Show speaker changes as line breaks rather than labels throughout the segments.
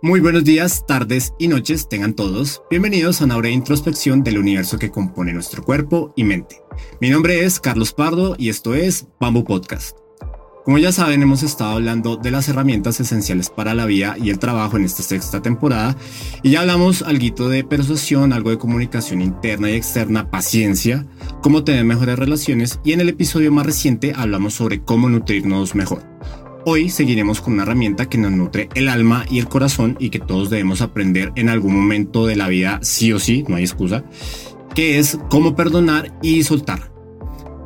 Muy buenos días, tardes y noches tengan todos. Bienvenidos a una breve introspección del universo que compone nuestro cuerpo y mente. Mi nombre es Carlos Pardo y esto es Bamboo Podcast. Como ya saben, hemos estado hablando de las herramientas esenciales para la vida y el trabajo en esta sexta temporada y ya hablamos algo de persuasión, algo de comunicación interna y externa, paciencia, cómo tener mejores relaciones y en el episodio más reciente hablamos sobre cómo nutrirnos mejor. Hoy seguiremos con una herramienta que nos nutre el alma y el corazón y que todos debemos aprender en algún momento de la vida, sí o sí, no hay excusa, que es cómo perdonar y soltar.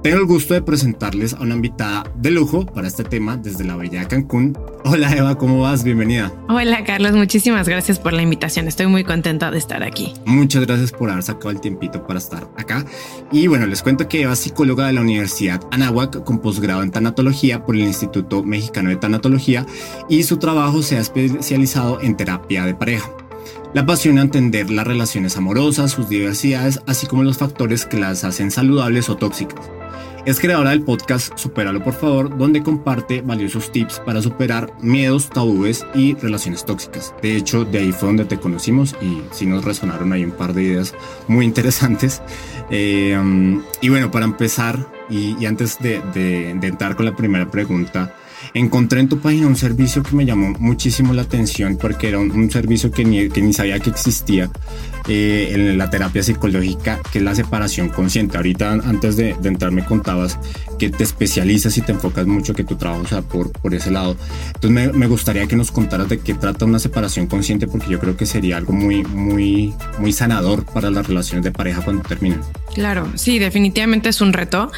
Tengo el gusto de presentarles a una invitada de lujo para este tema desde la bella Cancún. Hola Eva, ¿cómo vas? Bienvenida.
Hola Carlos, muchísimas gracias por la invitación. Estoy muy contenta de estar aquí.
Muchas gracias por haber sacado el tiempito para estar acá. Y bueno, les cuento que Eva es psicóloga de la Universidad Anáhuac con posgrado en tanatología por el Instituto Mexicano de Tanatología y su trabajo se ha especializado en terapia de pareja. La apasiona entender las relaciones amorosas, sus diversidades, así como los factores que las hacen saludables o tóxicas. Es creadora del podcast Superalo por favor, donde comparte valiosos tips para superar miedos, tabúes y relaciones tóxicas. De hecho, de ahí fue donde te conocimos y sí nos resonaron ahí un par de ideas muy interesantes. Eh, y bueno, para empezar y, antes de, de entrar con la primera pregunta, encontré en tu página un servicio que me llamó muchísimo la atención porque era un, servicio que ni, que ni, sabía que existía eh, en la terapia psicológica, que es la separación consciente. Ahorita antes de, entrar me contabas que te especializas y te enfocas mucho, que tu trabajo sea por, por ese lado. Entonces me, me, gustaría que nos contaras de qué trata una separación consciente porque yo creo que sería algo muy, muy, muy sanador para las relaciones de pareja cuando terminen.
Claro, sí, definitivamente es un reto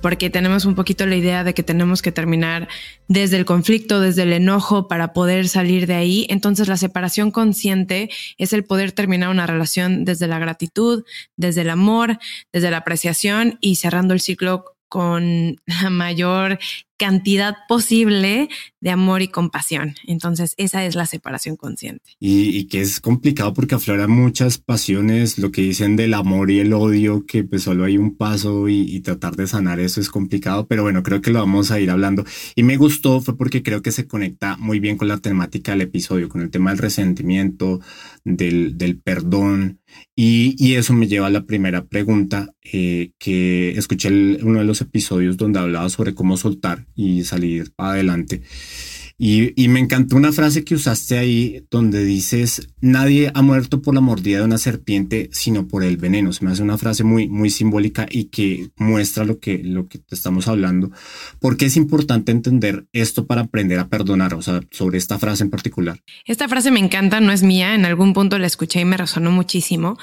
porque tenemos un poquito la idea de que tenemos que terminar desde el conflicto, desde el enojo para poder salir de ahí. Entonces la separación consciente es el poder terminar una relación desde la gratitud, desde el amor, desde la apreciación y cerrando el ciclo con la mayor cantidad posible de amor y compasión. Entonces, esa es la separación consciente.
Y, que es complicado porque aflora muchas pasiones, lo que dicen del amor y el odio, que pues solo hay un paso y, tratar de sanar eso es complicado, pero bueno, creo que lo vamos a ir hablando. Y me gustó fue porque creo que se conecta muy bien con la temática del episodio, con el tema del resentimiento, del, perdón. Y, eso me lleva a la primera pregunta, eh, que escuché uno de los episodios donde hablaba sobre cómo soltar y salir adelante. Y, me encantó una frase que usaste ahí donde dices, nadie ha muerto por la mordida de una serpiente, sino por el veneno. Se me hace una frase muy, muy simbólica y que muestra lo que, lo que estamos hablando. porque es importante entender esto para aprender a perdonar? O sea, sobre esta frase en particular.
Esta frase me encanta, no es mía. En algún punto la escuché y me resonó muchísimo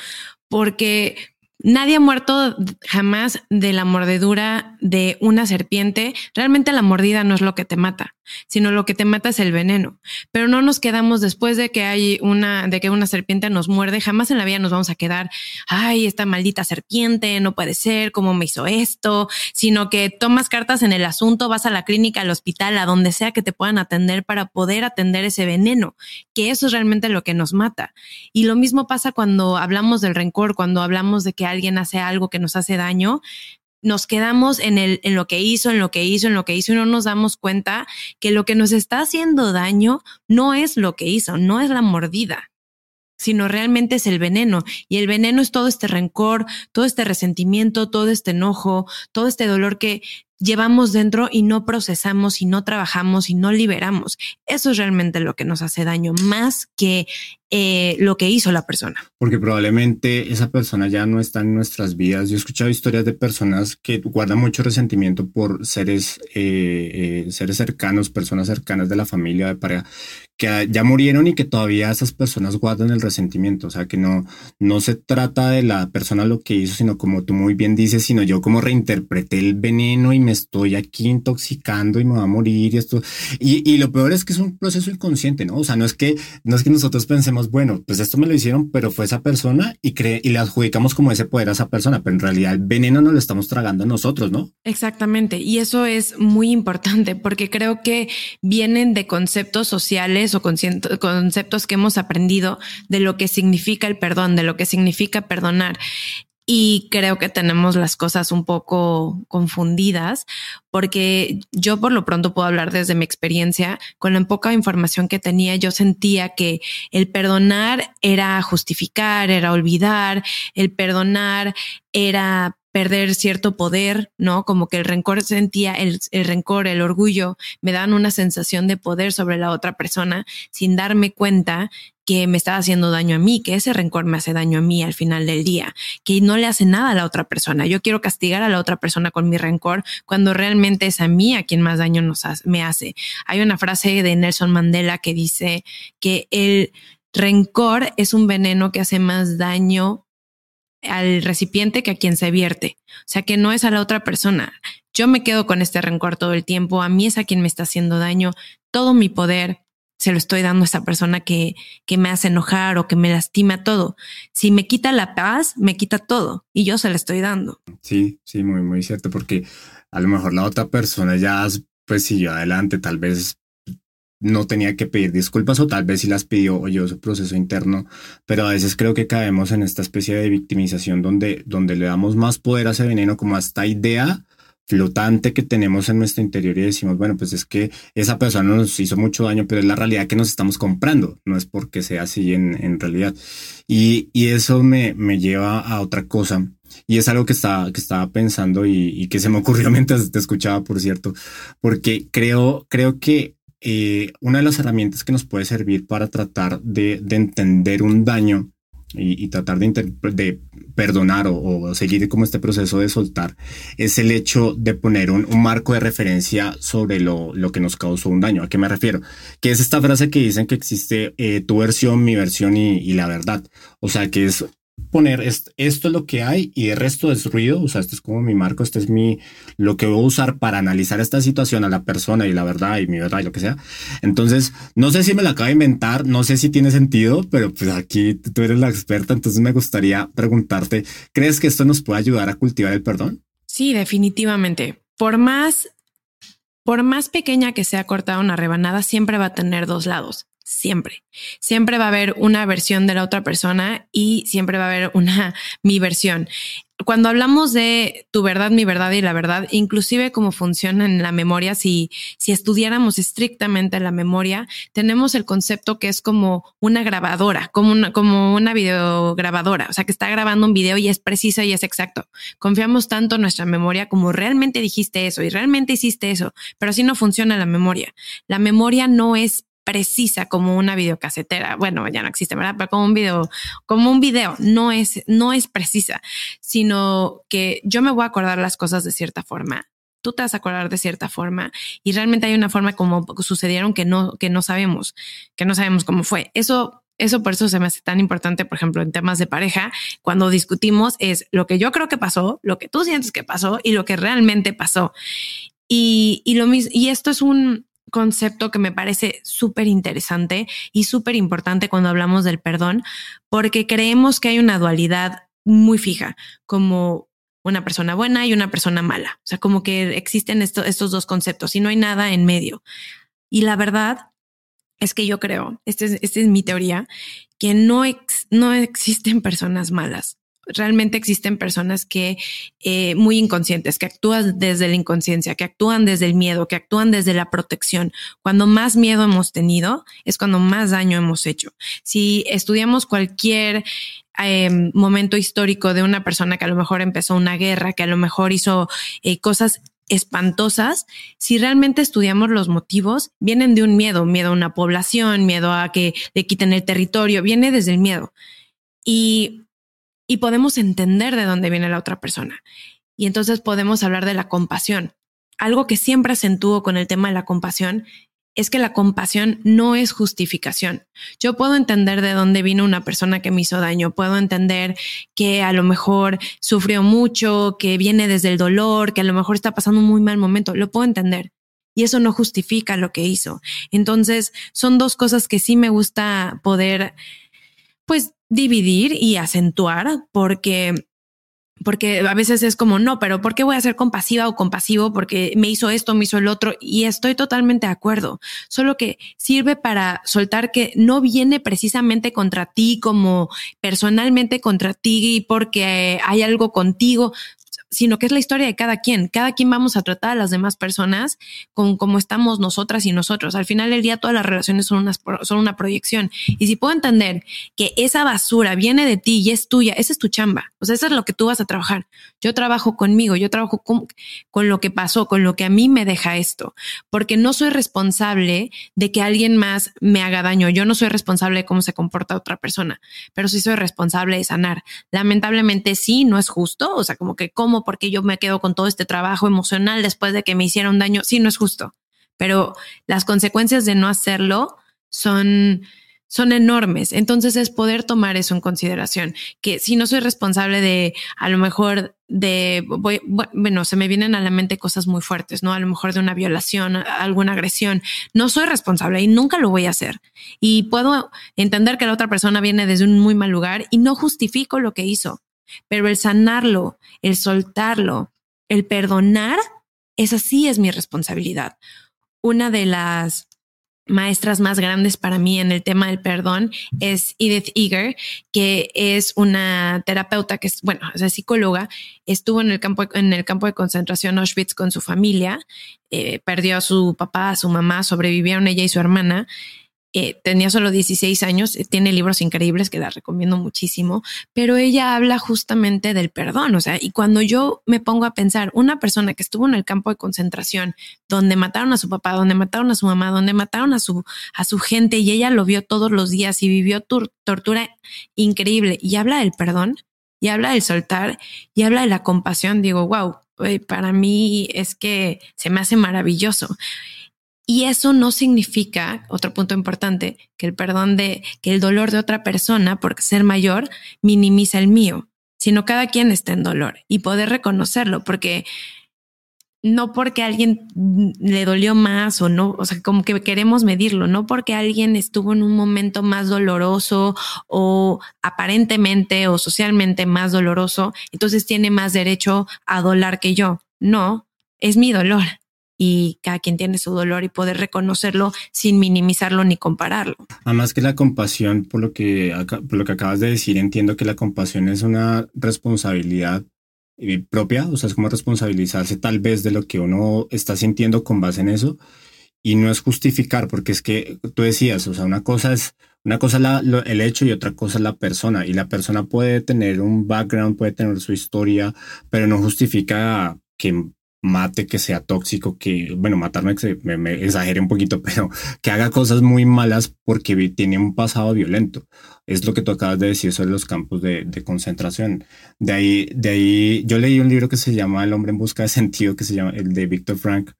porque Nadie ha muerto jamás de la mordedura de una serpiente. Realmente la mordida no es lo que te mata sino lo que te mata es el veneno. Pero no nos quedamos después de que hay una, de que una serpiente nos muerde, jamás en la vida nos vamos a quedar, ay, esta maldita serpiente, no puede ser, cómo me hizo esto, sino que tomas cartas en el asunto, vas a la clínica, al hospital, a donde sea que te puedan atender para poder atender ese veneno, que eso es realmente lo que nos mata. Y lo mismo pasa cuando hablamos del rencor, cuando hablamos de que alguien hace algo que nos hace daño, nos quedamos en, el, en lo que hizo, en lo que hizo, en lo que hizo y no nos damos cuenta que lo que nos está haciendo daño no es lo que hizo, no es la mordida, sino realmente es el veneno. Y el veneno es todo este rencor, todo este resentimiento, todo este enojo, todo este dolor que llevamos dentro y no procesamos y no trabajamos y no liberamos. Eso es realmente lo que nos hace daño, más que eh, lo que hizo la persona.
Porque probablemente esa persona ya no está en nuestras vidas. Yo he escuchado historias de personas que guardan mucho resentimiento por seres, eh, eh, seres cercanos, personas cercanas de la familia, de pareja, que ya murieron y que todavía esas personas guardan el resentimiento. O sea, que no, no se trata de la persona lo que hizo, sino como tú muy bien dices, sino yo como reinterpreté el veneno y me estoy aquí intoxicando y me va a morir y esto. Y, y lo peor es que es un proceso inconsciente, ¿no? O sea, no es que, no es que nosotros pensemos bueno, pues esto me lo hicieron, pero fue esa persona y, cree, y le adjudicamos como ese poder a esa persona, pero en realidad el veneno no lo estamos tragando nosotros, ¿no?
Exactamente. Y eso es muy importante porque creo que vienen de conceptos sociales o conceptos que hemos aprendido de lo que significa el perdón, de lo que significa perdonar. Y creo que tenemos las cosas un poco confundidas porque yo por lo pronto puedo hablar desde mi experiencia. Con la poca información que tenía, yo sentía que el perdonar era justificar, era olvidar, el perdonar era perder cierto poder, ¿no? Como que el rencor sentía, el, rencor, el orgullo, me dan una sensación de poder sobre la otra persona sin darme cuenta que me estaba haciendo daño a mí, que ese rencor me hace daño a mí al final del día, que no le hace nada a la otra persona. Yo quiero castigar a la otra persona con mi rencor cuando realmente es a mí a quien más daño nos me hace. Hay una frase de Nelson Mandela que dice que el rencor es un veneno que hace más daño al recipiente que a quien se vierte. O sea, que no es a la otra persona. Yo me quedo con este rencor todo el tiempo. A mí es a quien me está haciendo daño. Todo mi poder se lo estoy dando a esa persona que, que me hace enojar o que me lastima todo. Si me quita la paz, me quita todo y yo se la estoy dando.
Sí, sí, muy, muy cierto, porque a lo mejor la otra persona ya pues siguió adelante, tal vez no tenía que pedir disculpas o tal vez si las pidió oyó su proceso interno, pero a veces creo que caemos en esta especie de victimización donde, donde le damos más poder a ese veneno como a esta idea flotante que tenemos en nuestro interior y decimos, bueno, pues es que esa persona nos hizo mucho daño, pero es la realidad que nos estamos comprando, no es porque sea así en, en realidad. Y, y eso me, me lleva a otra cosa, y es algo que estaba, que estaba pensando y, y que se me ocurrió mientras te escuchaba, por cierto, porque creo, creo que eh, una de las herramientas que nos puede servir para tratar de, entender un daño y, tratar de, perdonar o, seguir como este proceso de soltar es el hecho de poner un, marco de referencia sobre lo, lo, que nos causó un daño. ¿A qué me refiero? Que es esta frase que dicen que existe eh, tu versión, mi versión y, y, la verdad. O sea, que es poner esto, es lo que hay y el resto es ruido, o sea, este es como mi marco, este es mi, lo que voy a usar para analizar esta situación a la persona y la verdad y mi verdad y lo que sea. Entonces, no sé si me la acabo de inventar, no sé si tiene sentido, pero pues aquí tú eres la experta, entonces me gustaría preguntarte, ¿crees que esto nos puede ayudar a cultivar el perdón?
Sí, definitivamente. Por más, por más pequeña que sea cortada una rebanada, siempre va a tener dos lados siempre. Siempre va a haber una versión de la otra persona y siempre va a haber una mi versión. Cuando hablamos de tu verdad, mi verdad y la verdad, inclusive cómo funciona en la memoria, si, si estudiáramos estrictamente la memoria, tenemos el concepto que es como una grabadora, como una, como una videograbadora, o sea, que está grabando un video y es preciso y es exacto. Confiamos tanto en nuestra memoria como realmente dijiste eso y realmente hiciste eso, pero así no funciona la memoria. La memoria no es precisa como una videocasetera. Bueno, ya no existe, ¿verdad? Pero como un video, como un video, no es, no es precisa, sino que yo me voy a acordar las cosas de cierta forma. Tú te vas a acordar de cierta forma y realmente hay una forma como sucedieron que no, que no sabemos, que no sabemos cómo fue. Eso eso por eso se me hace tan importante, por ejemplo, en temas de pareja, cuando discutimos es lo que yo creo que pasó, lo que tú sientes que pasó y lo que realmente pasó. Y, y lo mismo, y esto es un, concepto que me parece súper interesante y súper importante cuando hablamos del perdón, porque creemos que hay una dualidad muy fija, como una persona buena y una persona mala. O sea, como que existen estos dos conceptos y no hay nada en medio. Y la verdad es que yo creo, esta es, esta es mi teoría, que no, no existen personas malas realmente existen personas que eh, muy inconscientes, que actúan desde la inconsciencia, que actúan desde el miedo, que actúan desde la protección. Cuando más miedo hemos tenido es cuando más daño hemos hecho. Si estudiamos cualquier em, momento histórico de una persona que a lo mejor empezó una guerra, que a lo mejor hizo eh, cosas espantosas, si realmente estudiamos los motivos, vienen de un miedo, miedo a una población, miedo a que le quiten el territorio, viene desde el miedo. Y y podemos entender de dónde viene la otra persona. Y entonces podemos hablar de la compasión. Algo que siempre acentúo con el tema de la compasión es que la compasión no es justificación. Yo puedo entender de dónde vino una persona que me hizo daño, puedo entender que a lo mejor sufrió mucho, que viene desde el dolor, que a lo mejor está pasando un muy mal momento, lo puedo entender. Y eso no justifica lo que hizo. Entonces, son dos cosas que sí me gusta poder pues dividir y acentuar porque porque a veces es como, no, pero ¿por qué voy a ser compasiva o compasivo? Porque me hizo esto, me hizo el otro. Y estoy totalmente de acuerdo. Solo que sirve para soltar que no viene precisamente contra ti como personalmente contra ti porque hay algo contigo sino que es la historia de cada quien. Cada quien vamos a tratar a las demás personas con cómo estamos nosotras y nosotros. Al final del día, todas las relaciones son, unas, son una proyección. Y si puedo entender que esa basura viene de ti y es tuya, esa es tu chamba. O sea, eso es lo que tú vas a trabajar. Yo trabajo conmigo, yo trabajo con, con lo que pasó, con lo que a mí me deja esto, porque no soy responsable de que alguien más me haga daño. Yo no soy responsable de cómo se comporta otra persona, pero sí soy responsable de sanar. Lamentablemente sí, no es justo. O sea, como que cómo porque yo me quedo con todo este trabajo emocional después de que me hicieron daño. Sí, no es justo, pero las consecuencias de no hacerlo son, son enormes. Entonces es poder tomar eso en consideración, que si no soy responsable de, a lo mejor de, bueno, se me vienen a la mente cosas muy fuertes, ¿no? A lo mejor de una violación, alguna agresión. No soy responsable y nunca lo voy a hacer. Y puedo entender que la otra persona viene desde un muy mal lugar y no justifico lo que hizo. Pero el sanarlo, el soltarlo, el perdonar, esa sí es mi responsabilidad. Una de las maestras más grandes para mí en el tema del perdón es Edith Eger, que es una terapeuta que es, bueno, es psicóloga, estuvo en el campo, en el campo de concentración Auschwitz con su familia, eh, perdió a su papá, a su mamá, sobrevivieron ella y su hermana eh, tenía solo 16 años, eh, tiene libros increíbles que la recomiendo muchísimo, pero ella habla justamente del perdón, o sea, y cuando yo me pongo a pensar, una persona que estuvo en el campo de concentración, donde mataron a su papá, donde mataron a su mamá, donde mataron a su, a su gente y ella lo vio todos los días y vivió tortura increíble y habla del perdón y habla del soltar y habla de la compasión, digo, wow, para mí es que se me hace maravilloso. Y eso no significa, otro punto importante, que el perdón de, que el dolor de otra persona por ser mayor minimiza el mío, sino cada quien está en dolor y poder reconocerlo, porque no porque alguien le dolió más o no, o sea, como que queremos medirlo, no porque alguien estuvo en un momento más doloroso o aparentemente o socialmente más doloroso, entonces tiene más derecho a dolar que yo. No, es mi dolor y cada quien tiene su dolor y poder reconocerlo sin minimizarlo ni compararlo.
Además que la compasión, por lo que, por lo que acabas de decir, entiendo que la compasión es una responsabilidad eh, propia, o sea, es como responsabilizarse tal vez de lo que uno está sintiendo con base en eso y no es justificar, porque es que tú decías, o sea, una cosa es una cosa la, el hecho y otra cosa la persona. Y la persona puede tener un background, puede tener su historia, pero no justifica que mate, que sea tóxico, que, bueno, matarme me, me, exagere un poquito, pero que haga cosas muy malas porque tiene un pasado violento. Es lo que tú acabas de decir sobre los campos de, concentración. De ahí, de ahí, yo leí un libro que se llama El hombre en busca de sentido, que se llama el de Víctor Frank,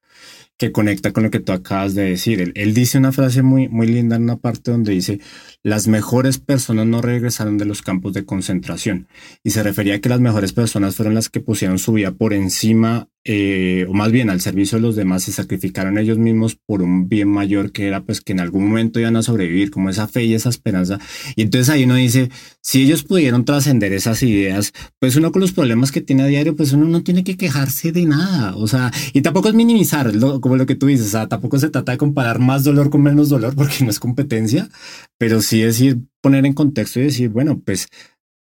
que conecta con lo que tú acabas de decir. Él, él, dice una frase muy, muy linda en una parte donde dice, las mejores personas no regresaron de los campos de concentración. Y se refería a que las mejores personas fueron las que pusieron su vida por encima eh, o más bien al servicio de los demás, se sacrificaron ellos mismos por un bien mayor que era pues que en algún momento iban a sobrevivir, como esa fe y esa esperanza. Y entonces ahí uno dice, si ellos pudieron trascender esas ideas, pues uno con los problemas que tiene a diario, pues uno no tiene que quejarse de nada. O sea, y tampoco es minimizar, como lo que tú dices, o tampoco se trata de comparar más dolor con menos dolor porque no es competencia, pero sí decir, poner en contexto y decir, bueno, pues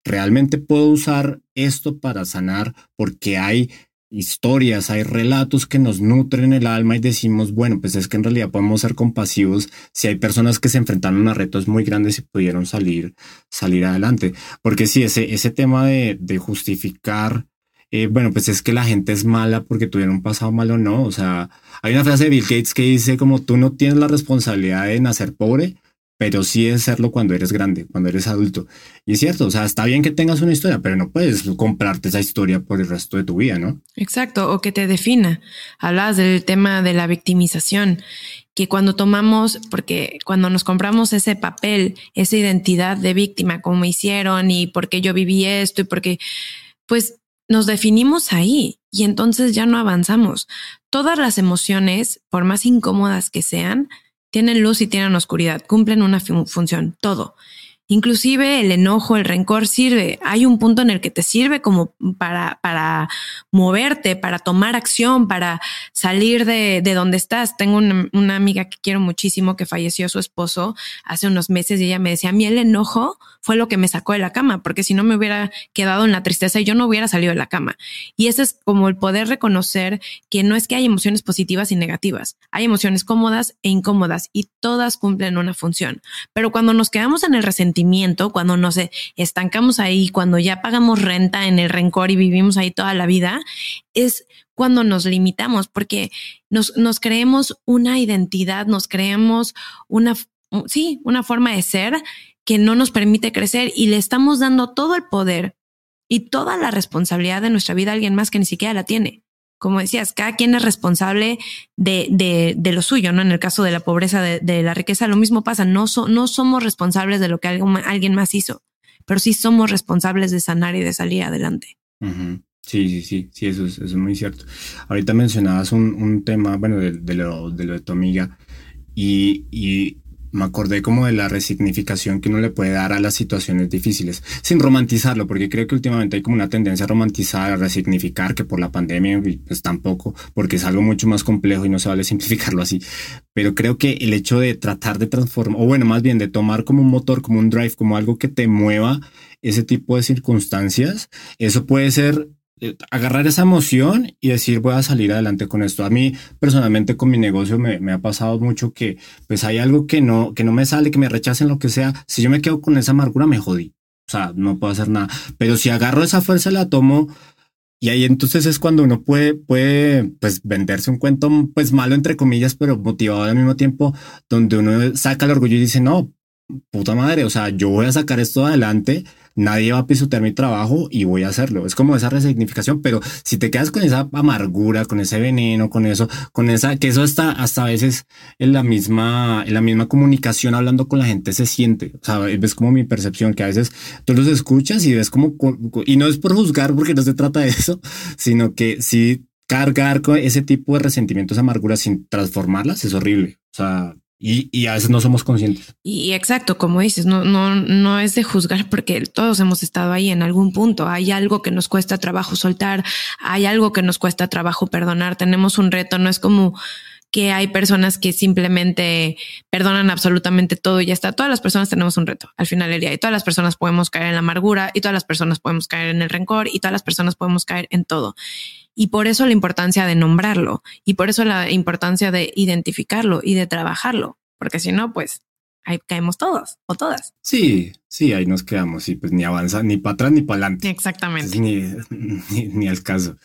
realmente puedo usar esto para sanar porque hay historias, hay relatos que nos nutren el alma y decimos, bueno, pues es que en realidad podemos ser compasivos si hay personas que se enfrentaron a retos muy grandes y pudieron salir, salir adelante. Porque sí, ese, ese tema de, justificar, eh, bueno, pues es que la gente es mala porque tuvieron un pasado malo, no. O sea, hay una frase de Bill Gates que dice como tú no tienes la responsabilidad de nacer pobre, pero sí es serlo cuando eres grande, cuando eres adulto. Y es cierto, o sea, está bien que tengas una historia, pero no puedes comprarte esa historia por el resto de tu vida, ¿no?
Exacto, o que te defina. Hablas del tema de la victimización, que cuando tomamos, porque cuando nos compramos ese papel, esa identidad de víctima, como hicieron y porque yo viví esto y porque, pues nos definimos ahí y entonces ya no avanzamos. Todas las emociones, por más incómodas que sean, tienen luz y tienen oscuridad, cumplen una función, todo. Inclusive el enojo, el rencor sirve. Hay un punto en el que te sirve como para, para moverte, para tomar acción, para salir de, de donde estás. Tengo una, una, amiga que quiero muchísimo que falleció su esposo hace unos meses y ella me decía, a mí el enojo fue lo que me sacó de la cama, porque si no me hubiera quedado en la tristeza y yo no hubiera salido de la cama. Y ese es como el poder reconocer que no es que hay emociones positivas y negativas, hay emociones cómodas e incómodas y todas cumplen una función. Pero cuando nos quedamos en el resentimiento, cuando nos estancamos ahí, cuando ya pagamos renta en el rencor y vivimos ahí toda la vida, es cuando nos limitamos, porque nos, nos creemos una identidad, nos creemos una, sí, una forma de ser que no nos permite crecer y le estamos dando todo el poder y toda la responsabilidad de nuestra vida a alguien más que ni siquiera la tiene como decías, cada quien es responsable de, de, de, lo suyo, ¿no? En el caso de la pobreza, de, de la riqueza, lo mismo pasa. No, no somos responsables de lo que alguien, alguien, más hizo, pero sí somos responsables de sanar y de salir adelante.
Sí, sí, sí, sí, eso es, eso es muy cierto. Ahorita mencionabas un, un tema, bueno, de, de, lo, de lo de tu amiga y, y me acordé como de la resignificación que uno le puede dar a las situaciones difíciles, sin romantizarlo, porque creo que últimamente hay como una tendencia a romantizar, a resignificar, que por la pandemia, pues tampoco, porque es algo mucho más complejo y no se vale simplificarlo así. Pero creo que el hecho de tratar de transformar, o bueno, más bien de tomar como un motor, como un drive, como algo que te mueva ese tipo de circunstancias, eso puede ser agarrar esa emoción y decir voy a salir adelante con esto. A mí personalmente con mi negocio me, me, ha pasado mucho que pues hay algo que no, que no me sale, que me rechacen lo que sea. Si yo me quedo con esa amargura me jodí. O sea, no puedo hacer nada. Pero si agarro esa fuerza la tomo y ahí entonces es cuando uno puede, puede pues venderse un cuento pues malo entre comillas, pero motivado al mismo tiempo, donde uno saca el orgullo y dice, no, puta madre, o sea, yo voy a sacar esto adelante nadie va a pisotear mi trabajo y voy a hacerlo. Es como esa resignificación, pero si te quedas con esa amargura, con ese veneno, con eso, con esa, que eso está hasta a veces en la misma, en la misma comunicación hablando con la gente se siente. O sea, ves como mi percepción que a veces tú los escuchas y ves como, y no es por juzgar porque no se trata de eso, sino que si cargar con ese tipo de resentimientos, amarguras sin transformarlas es horrible. O sea, y, y, a veces no somos conscientes.
Y exacto, como dices, no, no, no es de juzgar porque todos hemos estado ahí en algún punto. Hay algo que nos cuesta trabajo soltar, hay algo que nos cuesta trabajo perdonar. Tenemos un reto, no es como que hay personas que simplemente perdonan absolutamente todo y ya está. Todas las personas tenemos un reto al final del día y todas las personas podemos caer en la amargura y todas las personas podemos caer en el rencor y todas las personas podemos caer en todo. Y por eso la importancia de nombrarlo y por eso la importancia de identificarlo y de trabajarlo, porque si no, pues ahí caemos todos o todas.
Sí, sí, ahí nos quedamos y pues ni avanza ni para atrás ni para adelante.
Exactamente.
Ni, ni, ni, al caso.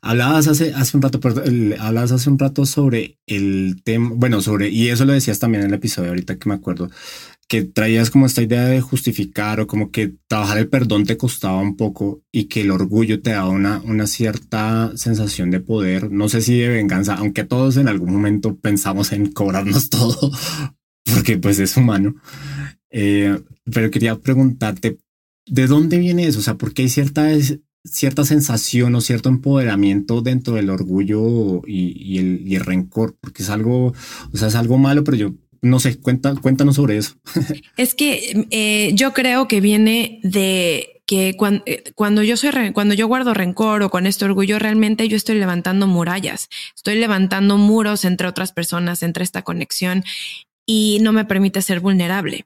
Hablabas hace, hace un rato, perdón, hablabas hace un rato sobre el tema, bueno, sobre, y eso lo decías también en el episodio ahorita que me acuerdo, que traías como esta idea de justificar o como que trabajar el perdón te costaba un poco y que el orgullo te daba una, una cierta sensación de poder, no sé si de venganza, aunque todos en algún momento pensamos en cobrarnos todo, porque pues es humano. Eh, pero quería preguntarte, ¿de dónde viene eso? O sea, ¿por qué hay cierta, cierta sensación o cierto empoderamiento dentro del orgullo y, el, y el rencor? Porque es algo, o sea, es algo malo, pero yo no sé, cuenta, cuéntanos sobre eso.
es que eh, yo creo que viene de que cuando, eh, cuando, yo soy cuando yo guardo rencor o con este orgullo, realmente yo estoy levantando murallas, estoy levantando muros entre otras personas, entre esta conexión y no me permite ser vulnerable.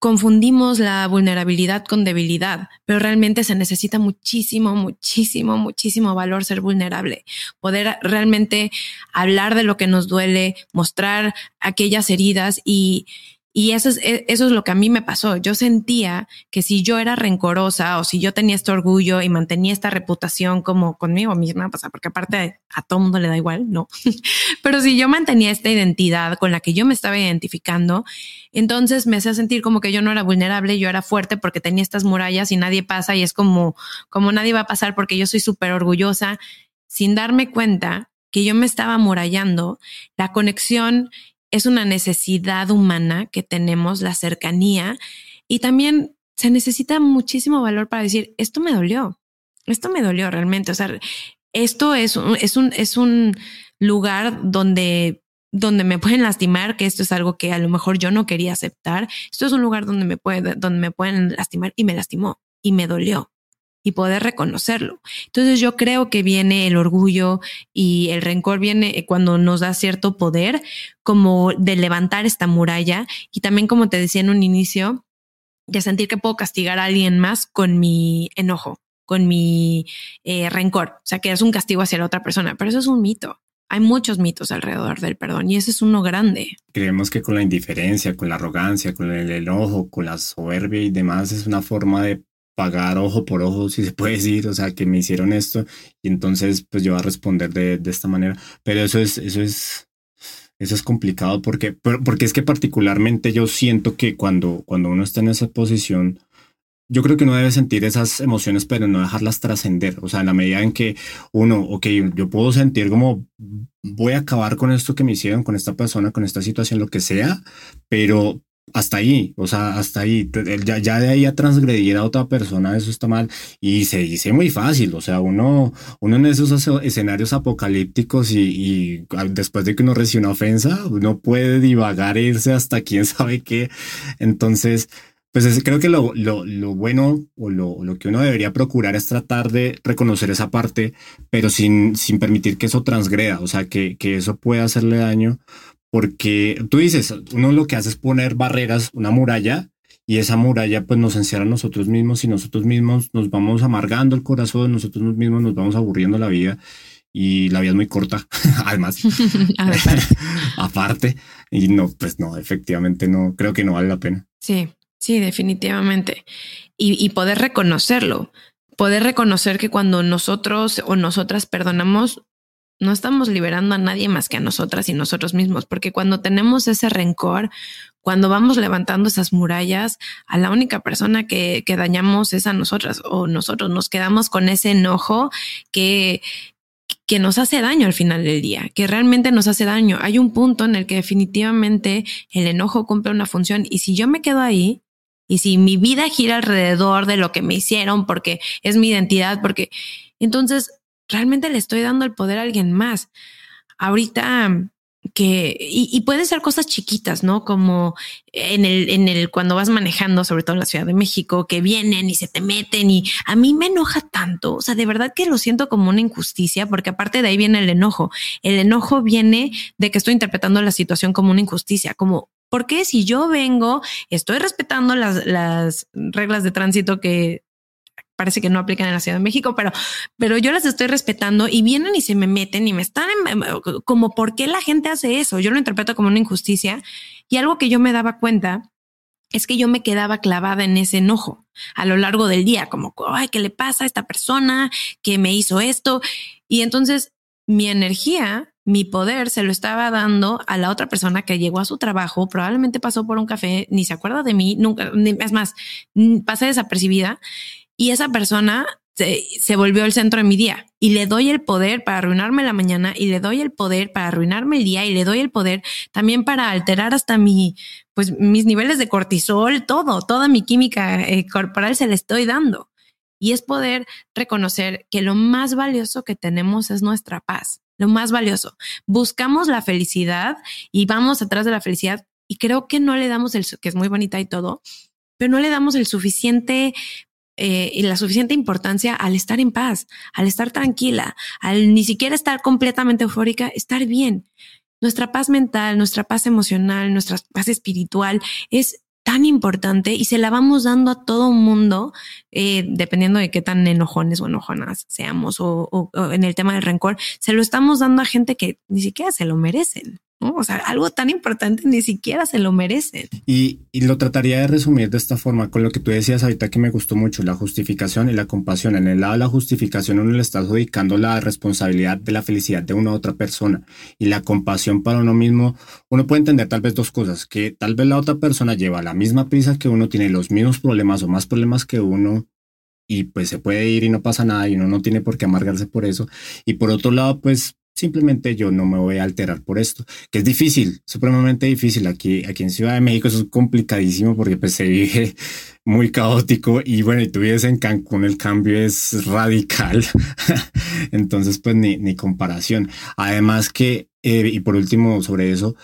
Confundimos la vulnerabilidad con debilidad, pero realmente se necesita muchísimo, muchísimo, muchísimo valor ser vulnerable, poder realmente hablar de lo que nos duele, mostrar aquellas heridas y, y eso es, e, eso es lo que a mí me pasó. Yo sentía que si yo era rencorosa o si yo tenía este orgullo y mantenía esta reputación como conmigo misma, pues, porque aparte a todo mundo le da igual, no. Pero si yo mantenía esta identidad con la que yo me estaba identificando, entonces me hacía sentir como que yo no era vulnerable, yo era fuerte porque tenía estas murallas y nadie pasa y es como, como nadie va a pasar porque yo soy súper orgullosa, sin darme cuenta que yo me estaba amurallando, la conexión es una necesidad humana que tenemos, la cercanía, y también se necesita muchísimo valor para decir, esto me dolió, esto me dolió realmente, o sea, esto es un, es un, es un lugar donde donde me pueden lastimar, que esto es algo que a lo mejor yo no quería aceptar. Esto es un lugar donde me puede, donde me pueden lastimar y me lastimó y me dolió y poder reconocerlo. Entonces yo creo que viene el orgullo y el rencor viene cuando nos da cierto poder como de levantar esta muralla y también como te decía en un inicio, de sentir que puedo castigar a alguien más con mi enojo, con mi eh, rencor, o sea que es un castigo hacia la otra persona, pero eso es un mito. Hay muchos mitos alrededor del perdón y ese es uno grande.
Creemos que con la indiferencia, con la arrogancia, con el enojo, con la soberbia y demás es una forma de pagar ojo por ojo, si se puede decir, o sea, que me hicieron esto y entonces pues yo voy a responder de, de esta manera. Pero eso es, eso es, eso es complicado porque, porque es que particularmente yo siento que cuando, cuando uno está en esa posición, yo creo que uno debe sentir esas emociones, pero no dejarlas trascender. O sea, en la medida en que uno, ok, yo puedo sentir como voy a acabar con esto que me hicieron, con esta persona, con esta situación, lo que sea, pero hasta ahí, o sea, hasta ahí, ya, ya, de ahí a transgredir a otra persona, eso está mal y se dice muy fácil, o sea, uno, uno en esos escenarios apocalípticos y, y después de que uno recibe una ofensa, uno puede divagar e irse hasta quién sabe qué, entonces, pues creo que lo, lo, lo bueno o lo, lo, que uno debería procurar es tratar de reconocer esa parte, pero sin, sin permitir que eso transgreda, o sea, que, que eso pueda hacerle daño, porque tú dices, uno lo que hace es poner barreras, una muralla, y esa muralla pues nos encierra a nosotros mismos y nosotros mismos nos vamos amargando el corazón, nosotros mismos nos vamos aburriendo la vida y la vida es muy corta, además, aparte, y no, pues no, efectivamente no, creo que no vale la pena.
Sí, Sí, definitivamente. Y, poder reconocerlo, poder reconocer que cuando nosotros o nosotras perdonamos, no estamos liberando a nadie más que a nosotras y nosotros mismos, porque cuando tenemos ese rencor, cuando vamos levantando esas murallas, a la única persona que, que dañamos es a nosotras o nosotros nos quedamos con ese enojo que, que nos hace daño al final del día, que realmente nos hace daño. Hay un punto en el que definitivamente el enojo cumple una función y si yo me quedo ahí, y si mi vida gira alrededor de lo que me hicieron porque es mi identidad, porque entonces realmente le estoy dando el poder a alguien más. Ahorita que, y, y pueden ser cosas chiquitas, ¿no? Como en el, en el, cuando vas manejando, sobre todo en la Ciudad de México, que vienen y se te meten y a mí me enoja tanto. O sea, de verdad que lo siento como una injusticia, porque aparte de ahí viene el enojo. El enojo viene de que estoy interpretando la situación como una injusticia, como porque si yo vengo, estoy respetando las, las reglas de tránsito que parece que no aplican en la Ciudad de México, pero, pero yo las estoy respetando y vienen y se me meten y me están como por qué la gente hace eso. Yo lo interpreto como una injusticia y algo que yo me daba cuenta es que yo me quedaba clavada en ese enojo a lo largo del día, como, ay, ¿qué le pasa a esta persona que me hizo esto? Y entonces mi energía mi poder se lo estaba dando a la otra persona que llegó a su trabajo, probablemente pasó por un café, ni se acuerda de mí, nunca, es más, pasé desapercibida y esa persona se, se, volvió el centro de mi día y le doy el poder para arruinarme la mañana y le doy el poder para arruinarme el día y le doy el poder también para alterar hasta mi, pues mis niveles de cortisol, todo, toda mi química eh, corporal se le estoy dando. Y es poder reconocer que lo más valioso que tenemos es nuestra paz lo más valioso. Buscamos la felicidad y vamos atrás de la felicidad y creo que no le damos el, que es muy bonita y todo, pero no le damos el suficiente eh, y la suficiente importancia al estar en paz, al estar tranquila, al ni siquiera estar completamente eufórica, estar bien. Nuestra paz mental, nuestra paz emocional, nuestra paz espiritual es tan importante y se la vamos dando a todo mundo, eh, dependiendo de qué tan enojones o enojonas seamos o, o, en el tema del rencor, se lo estamos dando a gente que ni siquiera se lo merecen. O sea, algo tan importante ni siquiera se lo merecen.
Y, y, lo trataría de resumir de esta forma, con lo que tú decías ahorita que me gustó mucho, la justificación y la compasión. En el lado de la justificación uno le está adjudicando la responsabilidad de la felicidad de una otra persona y la compasión para uno mismo. Uno puede entender tal vez dos cosas, que tal vez la otra persona lleva la misma prisa que uno, tiene los mismos problemas o más problemas que uno y pues se puede ir y no pasa nada y uno no tiene por qué amargarse por eso. Y por otro lado, pues simplemente yo no me voy a alterar por esto, que es difícil, supremamente difícil. Aquí, aquí en Ciudad de México eso es complicadísimo porque pues se vive muy caótico y bueno, y tú vives en Cancún, el cambio es radical. Entonces, pues ni, ni comparación. Además que eh, y por último, sobre eso,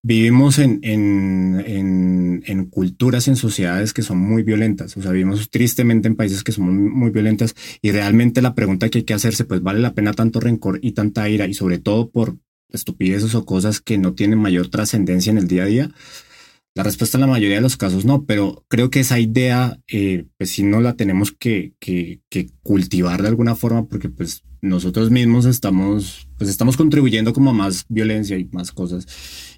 vivimos en, en, en, en, culturas y en sociedades que son muy violentas. O sea, vivimos tristemente en países que son muy, muy, violentas y realmente la pregunta que hay que hacerse, pues vale la pena tanto rencor y tanta ira y sobre todo por estupideces o cosas que no tienen mayor trascendencia en el día a día. La respuesta en la mayoría de los casos no, pero creo que esa idea, eh, pues sí no la tenemos que, que, que, cultivar de alguna forma porque pues nosotros mismos estamos, pues estamos contribuyendo como a más violencia y más cosas.